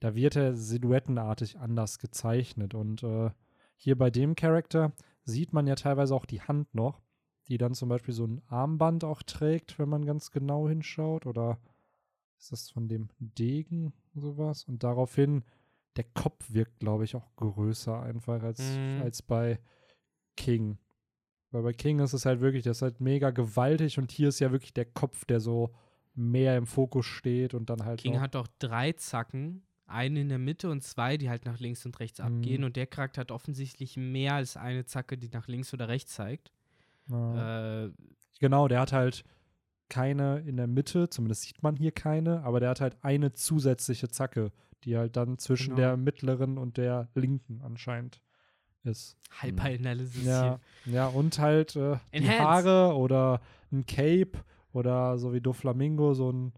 da wird er silhouettenartig anders gezeichnet. Und äh, hier bei dem Charakter sieht man ja teilweise auch die Hand noch, die dann zum Beispiel so ein Armband auch trägt, wenn man ganz genau hinschaut. Oder ist das von dem Degen sowas? Und daraufhin, der Kopf wirkt, glaube ich, auch größer einfach als, Mhm. als bei King. Weil bei King ist es halt wirklich, das ist halt mega gewaltig und hier ist ja wirklich der Kopf, der so mehr im Fokus steht und dann halt King hat auch drei Zacken, eine in der Mitte und zwei, die halt nach links und rechts Mhm. abgehen. Und der Charakter hat offensichtlich mehr als eine Zacke, die nach links oder rechts zeigt. Ja. Äh, Genau, der hat halt keine in der Mitte, zumindest sieht man hier keine, aber der hat halt eine zusätzliche Zacke, die halt dann zwischen Genau. der mittleren und der linken anscheinend ist. Hyper-Analysis Ja, ja und halt äh, die. Haare oder ein Cape oder so wie Doflamingo, so ein,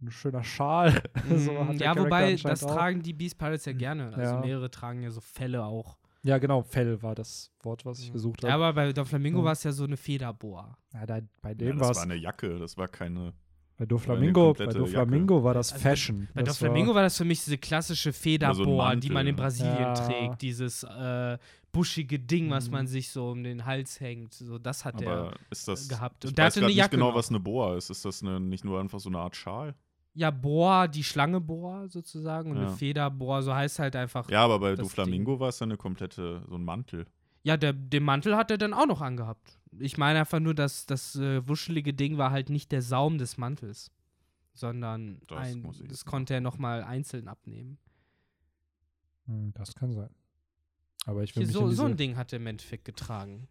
ein schöner Schal. hier. so hat der ja, wobei, das auch. tragen die Beast Pirates ja gerne. Also Ja. mehrere tragen ja so Felle auch. Ja, genau, Fell war das Wort, was ich gesucht Ja, habe. aber bei Doflamingo Ja. war es ja so eine Federboa. Ja, da, bei Ja, dem das war war es, eine Jacke, das war keine. Bei Doflamingo, bei Doflamingo war das Also bei- Fashion. Bei das Doflamingo war das für mich diese klassische Federboa, die Mantel. man in Brasilien Ja. trägt. Dieses äh, buschige Ding, was Mhm. man sich so um den Hals hängt. So, das hat er. Aber ist das. gehabt. Ich Und der weiß Jacke nicht genau, noch. was eine Boa ist. Ist das eine, nicht nur einfach so eine Art Schal? Ja, Boa, die Schlange Boa sozusagen. Und Ja. eine Federboa, so heißt halt einfach. Ja, aber bei Doflamingo war es ja eine komplette, so ein Mantel. Ja, der, den Mantel hat er dann auch noch angehabt. Ich meine einfach nur, dass das äh, wuschelige Ding war halt nicht der Saum des Mantels, sondern Das ein, das konnte er nochmal einzeln abnehmen. Hm, das kann sein. Aber ich will Hier, mich so, in so ein Ding hat er im Endeffekt getragen.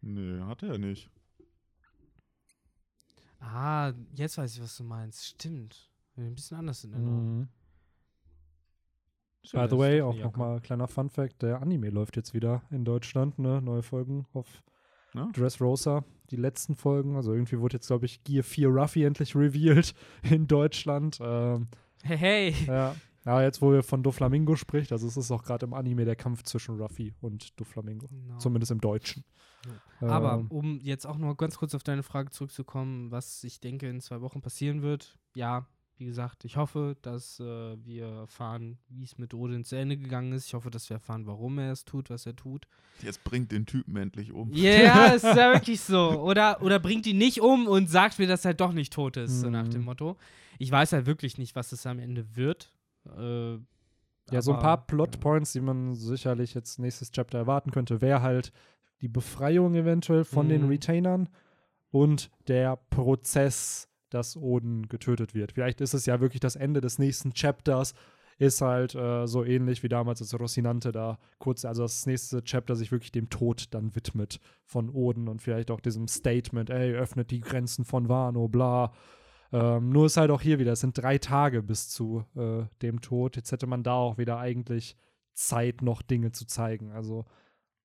Nee, hat er nicht. Ah, jetzt weiß ich, was du meinst. Stimmt. Ein bisschen anders in Erinnerung. Mhm. By the way, auch nochmal kleiner Fun Fact: Der Anime läuft jetzt wieder in Deutschland, ne? Neue Folgen auf Ja. Dressrosa. Die letzten Folgen, also irgendwie wurde jetzt, glaube ich, Gear 4 Ruffy endlich revealed in Deutschland. Ähm, Hey, hey. ja. ja, jetzt wo wir von Doflamingo spricht, also es ist auch gerade im Anime der Kampf zwischen Ruffy und Doflamingo. Genau. Zumindest im Deutschen. Aber Ähm, um jetzt auch noch ganz kurz auf deine Frage zurückzukommen, was ich denke in zwei Wochen passieren wird. Ja, wie gesagt, ich hoffe, dass äh, wir erfahren, wie es mit Odin zu Ende gegangen ist. Ich hoffe, dass wir erfahren, warum er es tut, was er tut. Jetzt bringt den Typen endlich um. Ja, ist ja wirklich so. Oder, oder bringt ihn nicht um und sagt mir, dass er doch nicht tot ist, so nach Mhm. dem Motto. Ich weiß halt wirklich nicht, was es am Ende wird. Äh, Ja, so ein aber, paar ja. Plotpoints, die man sicherlich jetzt nächstes Chapter erwarten könnte, wäre halt die Befreiung eventuell von den Mhm. Retainern und der Prozess, dass Oden getötet wird. Vielleicht ist es ja wirklich das Ende des nächsten Chapters, ist halt äh, so ähnlich wie damals, als Rocinante da kurz, also das nächste Chapter sich wirklich dem Tod dann widmet von Oden und vielleicht auch diesem Statement, ey, öffnet die Grenzen von Wano, bla. Ähm, nur ist halt auch hier wieder, es sind drei Tage bis zu äh, dem Tod. Jetzt hätte man da auch wieder eigentlich Zeit, noch Dinge zu zeigen. Also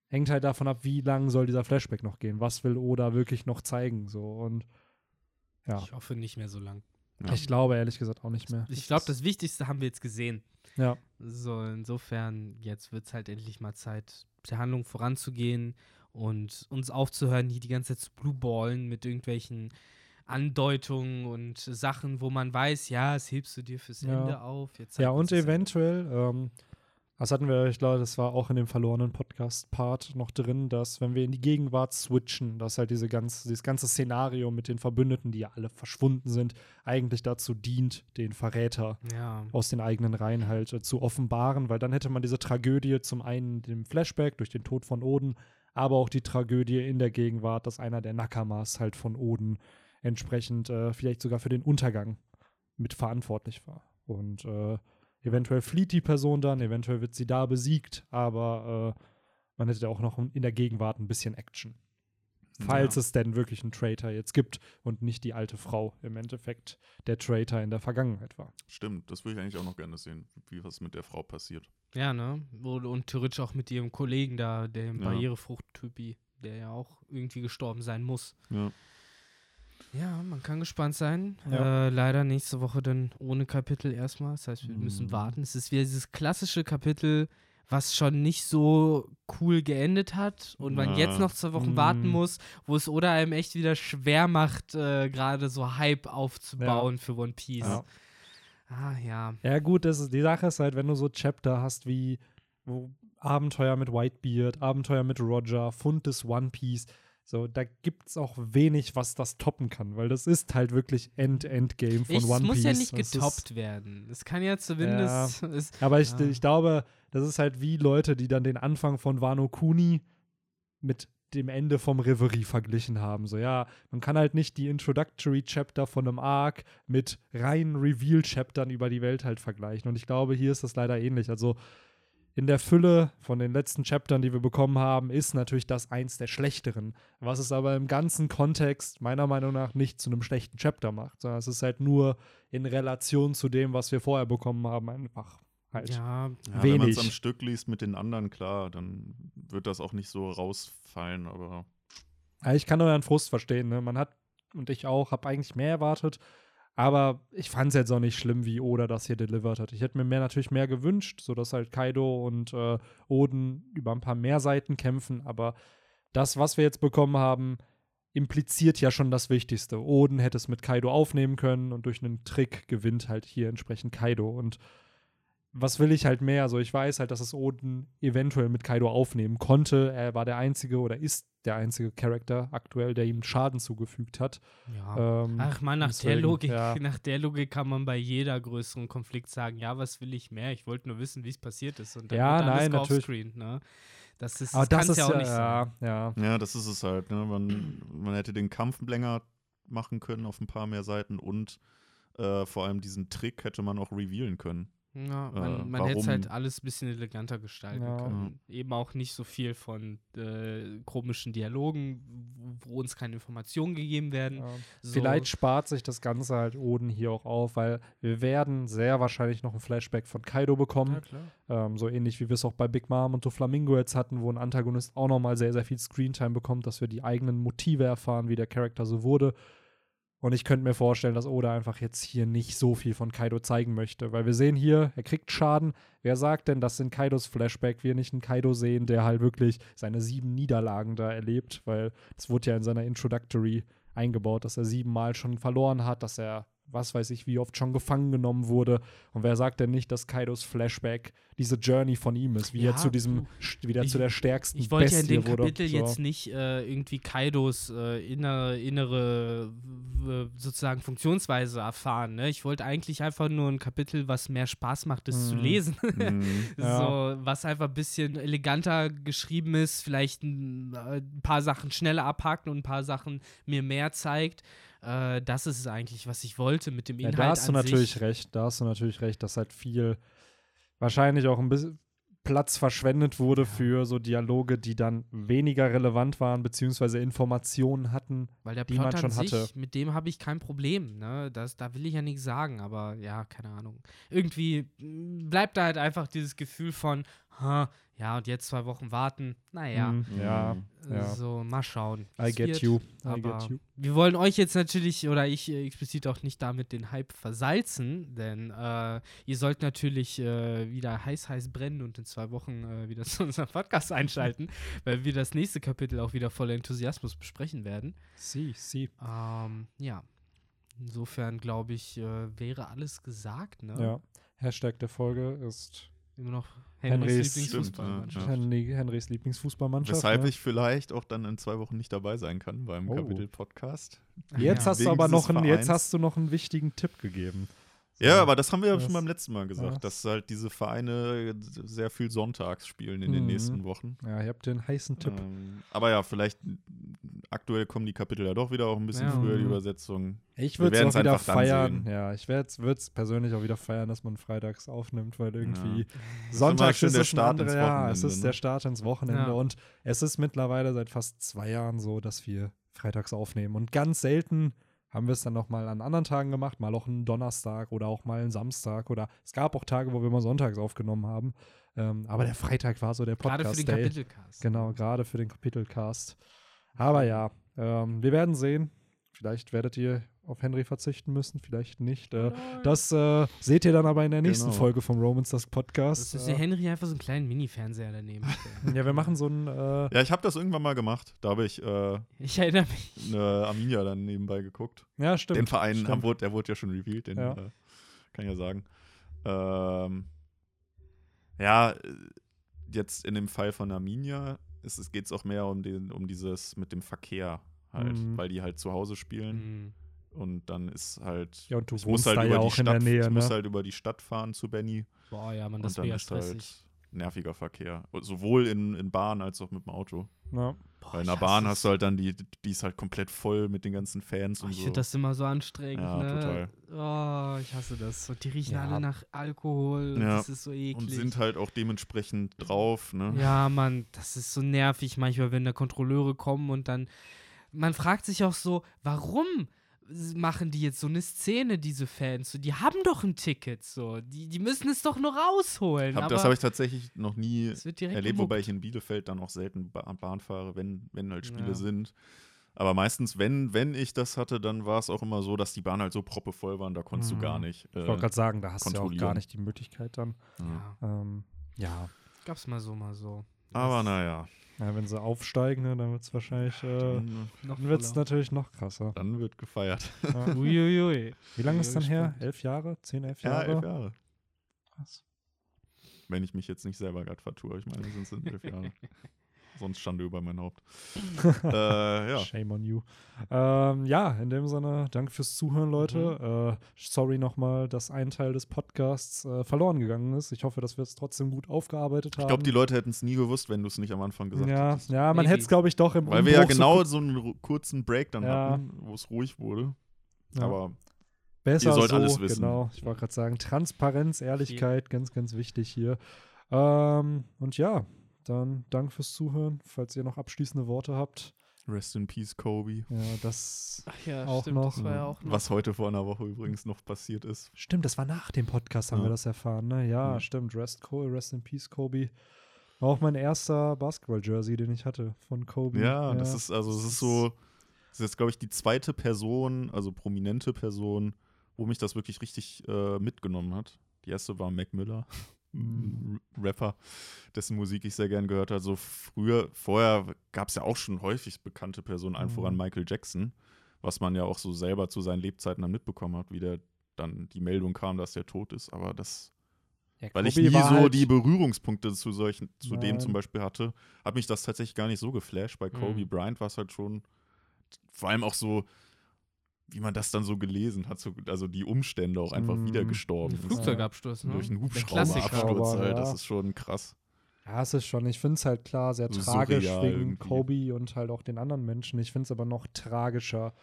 hängt halt davon ab, wie lang soll dieser Flashback noch gehen. Was will Oda wirklich noch zeigen? So und ja, Ich hoffe nicht mehr so lang. Ja. ich glaube ehrlich gesagt auch nicht mehr. Ich glaube, das Wichtigste haben wir jetzt gesehen. Ja, So, insofern, jetzt wird es halt endlich mal Zeit, der Handlung voranzugehen und uns aufzuhören, hier die ganze Zeit zu blueballen mit irgendwelchen Andeutungen und Sachen, wo man weiß, ja, das hebst du dir fürs Ja. Ende auf. Ja und eventuell, ähm, Das hatten wir, ich glaube, das war auch in dem verlorenen Podcast-Part noch drin, dass, wenn wir in die Gegenwart switchen, dass halt diese ganze, dieses ganze Szenario mit den Verbündeten, die ja alle verschwunden sind, eigentlich dazu dient, den Verräter Ja. aus den eigenen Reihen halt äh, zu offenbaren, weil dann hätte man diese Tragödie zum einen im Flashback durch den Tod von Oden, aber auch die Tragödie in der Gegenwart, dass einer der Nakamas halt von Oden entsprechend äh, vielleicht sogar für den Untergang mitverantwortlich war. Und äh, eventuell flieht die Person dann, eventuell wird sie da besiegt, aber äh, man hätte auch noch in der Gegenwart ein bisschen Action. Falls Ja. es denn wirklich einen Traitor jetzt gibt und nicht die alte Frau im Endeffekt der Traitor in der Vergangenheit war. Stimmt, das würde ich eigentlich auch noch gerne sehen, wie was mit der Frau passiert. Ja, ne? Und, und theoretisch auch mit ihrem Kollegen da, dem Ja. Barrierefrucht-Typi, der ja auch irgendwie gestorben sein muss. Ja. Ja, man kann gespannt sein. Ja. Äh, leider nächste Woche dann ohne Kapitel erstmal. Das heißt, wir müssen Mhm. warten. Es ist wieder dieses klassische Kapitel, was schon nicht so cool geendet hat und man Ja. jetzt noch zwei Wochen warten Mhm. muss, wo es oder einem echt wieder schwer macht, äh, gerade so Hype aufzubauen für One Piece. Ja. Ah, ja. Ja, gut, das ist, die Sache ist halt, wenn du so Chapter hast wie Abenteuer mit Whitebeard, Abenteuer mit Roger, Fund des One Piece, so, da gibt es auch wenig, was das toppen kann, weil das ist halt wirklich End-Endgame von Ich, es One muss Piece. ja nicht Das ist- getoppt werden. Es kann ja zumindest. Es, Aber ich, Ja. ich glaube, das ist halt wie Leute, die dann den Anfang von Wano Kuni mit dem Ende vom Reverie verglichen haben. So, ja, man kann halt nicht die Introductory Chapter von einem Arc mit reinen Reveal-Chaptern über die Welt halt vergleichen. Und ich glaube, hier ist das leider ähnlich. Also in der Fülle von den letzten Chaptern, die wir bekommen haben, ist natürlich das eins der schlechteren. Was es aber im ganzen Kontext meiner Meinung nach nicht zu einem schlechten Chapter macht, sondern es ist halt nur in Relation zu dem, was wir vorher bekommen haben, einfach halt. ja, Ja, Wenn man es am Stück liest mit den anderen, klar, dann wird das auch nicht so rausfallen, aber Ja, ich kann euren Frust verstehen. Ne? Man hat, und ich auch, habe eigentlich mehr erwartet. Aber ich fand es jetzt auch nicht schlimm, wie Oda das hier delivered hat. Ich hätte mir mehr natürlich mehr gewünscht, sodass halt Kaido und äh, Oden über ein paar mehr Seiten kämpfen. Aber das, was wir jetzt bekommen haben, impliziert ja schon das Wichtigste. Oden hätte es mit Kaido aufnehmen können und durch einen Trick gewinnt halt hier entsprechend Kaido. Und was will ich halt mehr? Also ich weiß halt, dass es Oden eventuell mit Kaido aufnehmen konnte. Er war der einzige oder ist der einzige Charakter aktuell, der ihm Schaden zugefügt hat. ja. Ähm, Ach man, nach der deswegen, Logik, ja. nach der Logik kann man bei jeder größeren Konflikt sagen, ja, was will ich mehr? Ich wollte nur wissen, wie es passiert ist. Und dann Ja, nein, natürlich. ne? Das ist, Aber das kann's ist ja ja, auch nicht sein. ja, ja. ja, das ist es halt. Ne? Man, man hätte den Kampf länger machen können auf ein paar mehr Seiten und äh, vor allem diesen Trick hätte man auch revealen können. Ja, Äh, man, man hätte es halt alles ein bisschen eleganter gestalten Ja. können. Eben auch nicht so viel von äh, komischen Dialogen, wo uns keine Informationen gegeben werden. ja. So, Vielleicht spart sich das Ganze halt Oden hier auch auf, weil wir werden sehr wahrscheinlich noch ein Flashback von Kaido bekommen. Ja, klar. Ähm, so ähnlich wie wir es auch bei Big Mom und Flamingo jetzt hatten, wo ein Antagonist auch nochmal sehr, sehr viel Screentime bekommt, dass wir die eigenen Motive erfahren, wie der Charakter so wurde. Und ich könnte mir vorstellen, dass Oda einfach jetzt hier nicht so viel von Kaido zeigen möchte. Weil wir sehen hier, er kriegt Schaden. Wer sagt denn, dass in Kaidos Flashback wir nicht einen Kaido sehen, der halt wirklich seine sieben Niederlagen da erlebt? Weil es wurde ja in seiner Introductory eingebaut, dass er siebenmal schon verloren hat, dass er, was weiß ich, wie oft schon gefangen genommen wurde. Und wer sagt denn nicht, dass Kaidos Flashback diese Journey von ihm ist, wie Ja, er zu diesem, du, st- wie er ich- zu der stärksten Ich wollte ja in dem wurde. Kapitel So. jetzt nicht äh, irgendwie Kaidos äh, inner, innere w- sozusagen Funktionsweise erfahren. Ne? Ich wollte eigentlich einfach nur ein Kapitel, was mehr Spaß macht, es zu Mhm. lesen. Ja. So, was einfach ein bisschen eleganter geschrieben ist, vielleicht ein, äh, ein paar Sachen schneller abhakt und ein paar Sachen mir mehr zeigt. Äh, das ist es eigentlich, was ich wollte mit dem Ja, Inhalt. da hast du natürlich sich. recht, da hast du natürlich recht, dass halt viel, wahrscheinlich auch ein bisschen Platz verschwendet wurde Ja. für so Dialoge, die dann weniger relevant waren, beziehungsweise Informationen hatten. Weil der die Plot man an schon sich, hatte. mit dem habe ich kein Problem. Ne? Das, da will ich ja nichts sagen, aber ja, keine Ahnung. Irgendwie mm, bleibt da halt einfach dieses Gefühl von, ha, ja, und jetzt zwei Wochen warten. Naja, Hm, ja, Mhm. äh, ja. so, mal schauen. I get wird, you. I Aber get you. wir wollen euch jetzt natürlich, oder ich äh, explizit auch nicht damit den Hype versalzen, denn äh, ihr sollt natürlich äh, wieder heiß, heiß brennen und in zwei Wochen äh, wieder zu unserem Podcast einschalten, weil wir das nächste Kapitel auch wieder voller Enthusiasmus besprechen werden. Sie, sie. Ähm, ja. Insofern glaube ich, äh, wäre alles gesagt, ne? Ja. Hashtag der Folge ist Immer noch Henrys- Henrys Stimmt, Lieblingsfußballmannschaft. ja. Henry, Henrys Lieblingsfußballmannschaft. Weshalb ne? ich vielleicht auch dann in zwei Wochen nicht dabei sein kann beim Oh. Kapitel-Podcast. Jetzt Ja. hast du Wegen aber noch einen, jetzt hast du noch einen wichtigen Tipp gegeben. Ja, aber das haben wir ja schon beim letzten Mal gesagt, das- dass halt diese Vereine sehr viel sonntags spielen in den Mhm. nächsten Wochen. Ja, ihr habt den heißen Tipp. Ähm, aber ja, vielleicht aktuell kommen die Kapitel ja doch wieder auch ein bisschen Ja. früher, die. Übersetzung. Ich würde es auch wieder feiern. Ja, ich würde es persönlich auch wieder feiern, dass man freitags aufnimmt, weil irgendwie Ja. sonntags schön ist der Start anderer, ins ja, es Wochenende, ist ne? der Start ins Wochenende Ja. und es ist mittlerweile seit fast zwei Jahren so, dass wir freitags aufnehmen und ganz selten haben wir es dann noch mal an anderen Tagen gemacht, mal auch einen Donnerstag oder auch mal einen Samstag oder es gab auch Tage, wo wir mal sonntags aufgenommen haben, ähm, aber der Freitag war so der Gerade für den Podcast-Day. Kapitelcast. Genau, gerade für den Kapitelcast. Aber ja, ähm, wir werden sehen. Vielleicht werdet ihr auf Henry verzichten müssen, vielleicht nicht. Äh, das äh, seht ihr dann aber in der nächsten Genau. Folge vom Romans das Podcast. Das ist der äh, Henry einfach so einen kleinen Mini-Fernseher daneben. ja, wir machen so ein. Äh, Ja, ich habe das irgendwann mal gemacht. Da habe ich äh, ich erinnere mich. eine Arminia dann nebenbei geguckt. ja, stimmt. den Verein, stimmt. haben, wurde- der wurde ja schon revealed, den Ja. äh, kann ich ja sagen. Ähm, ja, äh, jetzt in dem Fall von Arminia geht es auch mehr um den um dieses mit dem Verkehr halt, Mhm. weil die halt zu Hause spielen Mhm. Und dann ist halt Ja, und du ich muss halt da über ja die Stadt, der Nähe, ich muss ne? halt über die Stadt fahren zu Benny Boah, ja, man, das und dann wäre ja ist halt stressig. nerviger Verkehr, sowohl in, in Bahn als auch mit dem Auto. Ja. Boah, Weil in ich der Bahn hast du halt dann die, die ist halt komplett voll mit den ganzen Fans Oh, und ich so. finde das immer so anstrengend. Ja, ne? Oh, ich hasse das. Und die riechen Ja. alle nach Alkohol. Ja. Das ist so eklig. und sind halt auch dementsprechend drauf, ne? Ja, Mann, das ist so nervig manchmal, wenn da Kontrolleure kommen und dann. Man fragt sich auch so, warum machen die jetzt so eine Szene, diese Fans? So, die haben doch ein Ticket, so. Die, die müssen es doch nur rausholen. Hab, aber das habe ich tatsächlich noch nie erlebt, wobei gemobbt. ich in Bielefeld dann auch selten ba Bahn fahre, wenn, wenn halt Spiele Ja. sind. Aber meistens, wenn, wenn ich das hatte, dann war es auch immer so, dass die Bahn halt so proppevoll waren, da konntest Mhm. du gar nicht. Ich Äh, wollte gerade sagen, da hast du ja auch gar nicht die Möglichkeit dann. ja. Ähm, ja. gab's mal so, mal so. Aber naja, ja, wenn sie aufsteigen, ne, dann wird es wahrscheinlich. Äh, dann, Noch dann wird es voller. natürlich noch krasser. dann wird gefeiert. Ja. Uiuiui. Wie lange ist dann her? Elf Jahre? Zehn, elf Ja, Jahre? elf Jahre. Krass. Wenn ich mich jetzt nicht selber gerade vertue. Ich meine, es sind elf Jahre. Sonst Schande über mein Haupt. äh, ja. Shame on you. Ähm, ja, in dem Sinne, danke fürs Zuhören, Leute. Äh, sorry nochmal, dass ein Teil des Podcasts äh, verloren gegangen ist. Ich hoffe, dass wir es trotzdem gut aufgearbeitet haben. Ich glaube, die Leute hätten es nie gewusst, wenn du es nicht am Anfang gesagt ja, hättest. ja, man hätte es, glaube ich, doch im Weil wir ja Umbruch so genau so einen kurzen Break dann Ja. hatten, wo es ruhig wurde. Ja. Aber besser ihr sollt so, alles wissen. Genau, ich wollte gerade sagen, Transparenz, Ehrlichkeit, ganz, ganz wichtig hier. Ähm, und ja, dann danke fürs Zuhören. Falls ihr noch abschließende Worte habt, Rest in Peace, Kobe. ja, das Ach ja, Auch stimmt, noch. das war ja auch noch. Was heute vor einer Woche übrigens noch passiert ist. Stimmt, das war nach dem Podcast, haben Ja. wir das erfahren, ne? Ja, Ja. stimmt. Rest, Kobe, Rest in Peace, Kobe. War auch mein erster Basketball-Jersey, den ich hatte von Kobe. Ja, das ist also, es ist so, das ist jetzt, glaube ich, die zweite Person, also prominente Person, wo mich das wirklich richtig äh, mitgenommen hat. Die erste war Mac Miller, Mhm. Rapper, dessen Musik ich sehr gern gehört habe. So früher, vorher gab es ja auch schon häufig bekannte Personen, allen Mhm. voran Michael Jackson, was man ja auch so selber zu seinen Lebzeiten dann mitbekommen hat, wie der dann die Meldung kam, dass der tot ist. Aber das Ja, weil ich nie so halt- die Berührungspunkte zu solchen, zu dem Nein. zum Beispiel hatte, hat mich das tatsächlich gar nicht so geflasht. Bei Kobe Mhm. Bryant war es halt schon, vor allem auch so, wie man das dann so gelesen hat, so, also die Umstände auch einfach Mhm. wieder gestorben. Ein Flugzeugabsturz, ne? Durch einen Hubschrauberabsturz halt, Ja. das ist schon krass. Ja, es ist schon, ich finde es halt klar sehr So tragisch wegen irgendwie. Kobe und halt auch den anderen Menschen. Ich finde es aber noch tragischer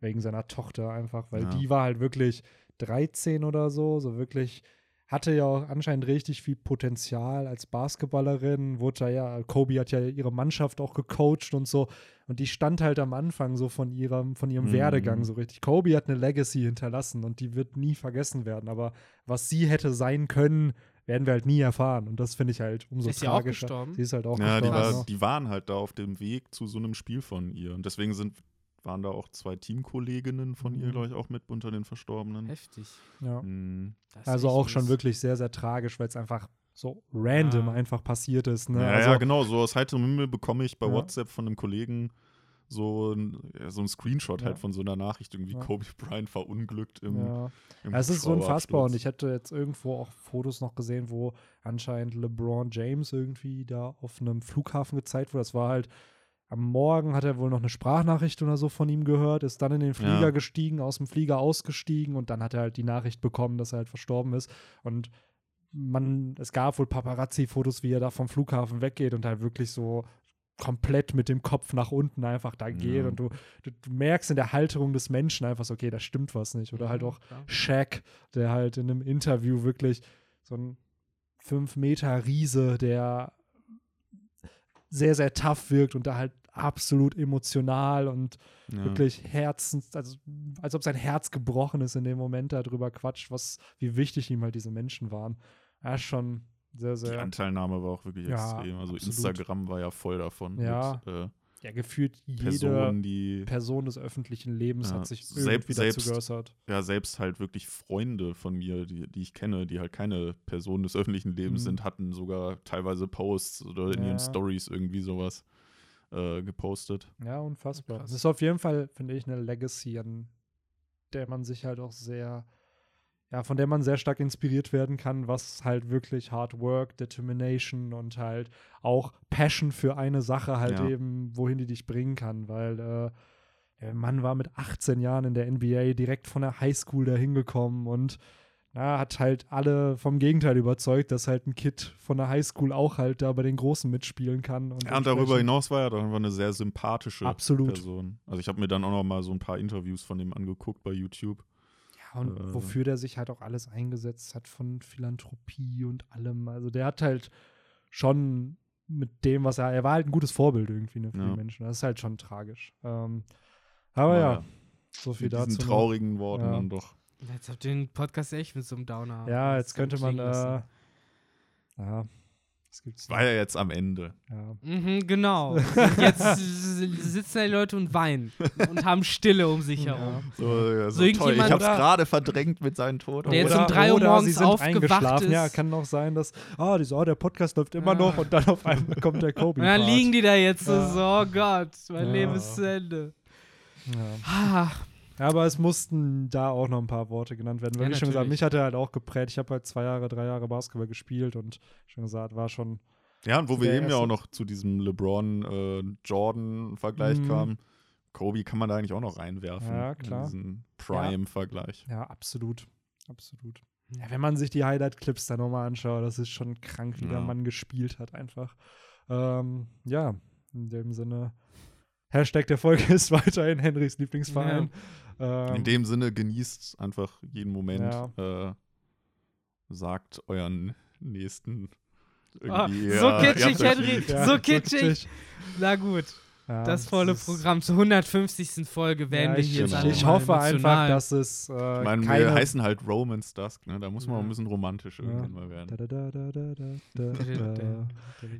wegen seiner Tochter einfach, weil Ja. die war halt wirklich 13 oder so, so wirklich hatte ja auch anscheinend richtig viel Potenzial als Basketballerin, wurde da ja, Kobe hat ja ihre Mannschaft auch gecoacht und so und die stand halt am Anfang so von ihrem, von ihrem Mhm. Werdegang so richtig. Kobe hat eine Legacy hinterlassen und die wird nie vergessen werden, aber was sie hätte sein können, werden wir halt nie erfahren und das finde ich halt umso Ist sie auch tragischer. gestorben? Sie ist halt auch Ja, die, gestorben. war, ja. die waren halt da auf dem Weg zu so einem Spiel von ihr. Und deswegen sind, waren da auch zwei Teamkolleginnen von ihr, Mhm. glaube ich, auch mit unter den Verstorbenen. Heftig. Ja. Mhm. Also auch schon wirklich sehr, sehr tragisch, weil es einfach so random Ja. einfach passiert ist. Ne? Ja, also, ja, genau. So aus heiterem Himmel bekomme ich bei Ja. WhatsApp von einem Kollegen so ein, so ein Screenshot Ja. halt von so einer Nachricht, irgendwie Ja. Kobe Bryant verunglückt im, Ja. im es ist so unfassbar und ich hätte jetzt irgendwo auch Fotos noch gesehen, wo anscheinend LeBron James irgendwie da auf einem Flughafen gezeigt wurde. Das war halt am Morgen hat er wohl noch eine Sprachnachricht oder so von ihm gehört, ist dann in den Flieger Ja. gestiegen, aus dem Flieger ausgestiegen und dann hat er halt die Nachricht bekommen, dass er halt verstorben ist und man, es gab wohl Paparazzi-Fotos, wie er da vom Flughafen weggeht und halt wirklich so komplett mit dem Kopf nach unten einfach da geht Ja. und du, du, du merkst in der Halterung des Menschen einfach so, okay, da stimmt was nicht. Oder halt auch Klar. Shaq, der halt in einem Interview wirklich so ein 5 Meter Riese, der sehr, sehr tough wirkt und da halt absolut emotional und Ja. wirklich herzens, also als ob sein Herz gebrochen ist in dem Moment darüber quatscht, was, wie wichtig ihm halt diese Menschen waren. Ja, schon sehr, Die sehr, Anteilnahme war auch wirklich Ja, extrem. Also absolut. Instagram war ja voll davon. Ja. Mit, äh, ja, gefühlt jede Personen, die Person des öffentlichen Lebens Ja, hat sich selbst- irgendwie dazu selbst- geäußert. ja selbst halt wirklich Freunde von mir, die, die ich kenne, die halt keine Personen des öffentlichen Lebens Mhm. sind, hatten sogar teilweise Posts oder in Ja. ihren Stories irgendwie sowas äh, gepostet. Ja, unfassbar. Krass. Das ist auf jeden Fall, finde ich, eine Legacy, an der man sich halt auch sehr, ja, von der man sehr stark inspiriert werden kann, was halt wirklich Hard Work, Determination und halt auch Passion für eine Sache halt Ja. eben, wohin die dich bringen kann, weil äh, der Mann war mit 18 Jahren in der NBA direkt von der Highschool da hingekommen und ja, hat halt alle vom Gegenteil überzeugt, dass halt ein Kid von der Highschool auch halt da bei den Großen mitspielen kann. Und Ja, und darüber hinaus war er dann einfach eine sehr sympathische Absolut. Person. Also ich habe mir dann auch noch mal so ein paar Interviews von ihm angeguckt bei YouTube. Ja, und Äh. wofür der sich halt auch alles eingesetzt hat von Philanthropie und allem. Also der hat halt schon mit dem, was er, er war halt ein gutes Vorbild irgendwie ne, für Ja. die Menschen. Das ist halt schon tragisch. Ähm, aber ja, so viel mit diesen dazu. noch. traurigen Worten Ja. dann doch. Jetzt habt ihr den Podcast echt mit so einem Downer. Ja, jetzt könnte man, äh, ja, was gibt's War ja jetzt am Ende. ja. Mhm, genau. Jetzt sitzen die Leute und weinen und haben Stille um sich Ja. herum. So, ja, So so toll. Ich irgendjemand- habe es Oder- gerade verdrängt mit seinem Tod. Der jetzt um drei Uhr oder morgens sie sind aufgewacht ist. Ja, kann auch sein, dass, ah, die so, oh, der Podcast läuft immer Ah. noch und dann auf einmal kommt der Kobe. Und dann liegen die da jetzt Ja. so, oh Gott, mein Ja. Leben ist zu Ende. Ja. Ja, aber es mussten da auch noch ein paar Worte genannt werden. Weil, Ja, wie schon gesagt, mich hat er halt auch geprägt. Ich habe halt zwei Jahre, drei Jahre Basketball gespielt und schon gesagt, war schon. Ja, und wo wir Der eben ja auch noch zu diesem LeBron-Jordan-Vergleich Mhm. kamen. Kobe kann man da eigentlich auch noch reinwerfen. Ja, klar. In diesen Prime-Vergleich. Ja, absolut. Absolut. Ja, wenn man sich die Highlight-Clips da nochmal anschaut, das ist schon krank, wie der Ja. Mann gespielt hat, einfach. Ähm, ja, in dem Sinne. Hashtag der Folge ist weiterhin Henrys Lieblingsverein. Ähm, In dem Sinne genießt einfach jeden Moment. Ja. Äh, sagt euren Nächsten Ah, irgendwie. so ja, ihr kitschig, euch Henry. ja, so kitschig. na gut, Ja, das volle ist- Programm zur 150. Folge werden Ja, wir ich, hier jetzt genau. ich hoffe einfach, dass es äh, Ich meine, keine wir heißen halt Romance Dusk, ne? Da muss man auch Ja. ein bisschen romantisch irgendwann mal werden. Da, da, da, da, da, da, da, da.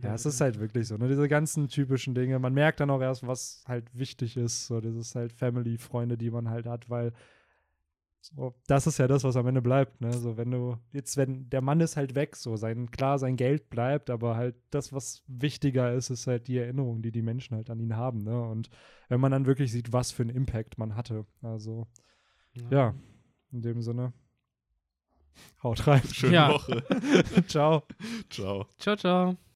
Ja, es ist halt wirklich so, ne? Diese ganzen typischen Dinge. Man merkt dann auch erst, was halt wichtig ist. So, das ist halt Family, Freunde, die man halt hat, weil so, das ist ja das, was am Ende bleibt, ne? So, wenn du, jetzt, wenn der Mann ist halt weg, so, sein, klar, sein Geld bleibt, aber halt das, was wichtiger ist, ist halt die Erinnerung, die die Menschen halt an ihn haben, ne? Und wenn man dann wirklich sieht, was für einen Impact man hatte. Also, ja, in dem Sinne. Haut rein. Schöne Ja. Woche. Ciao. Ciao. Ciao, ciao.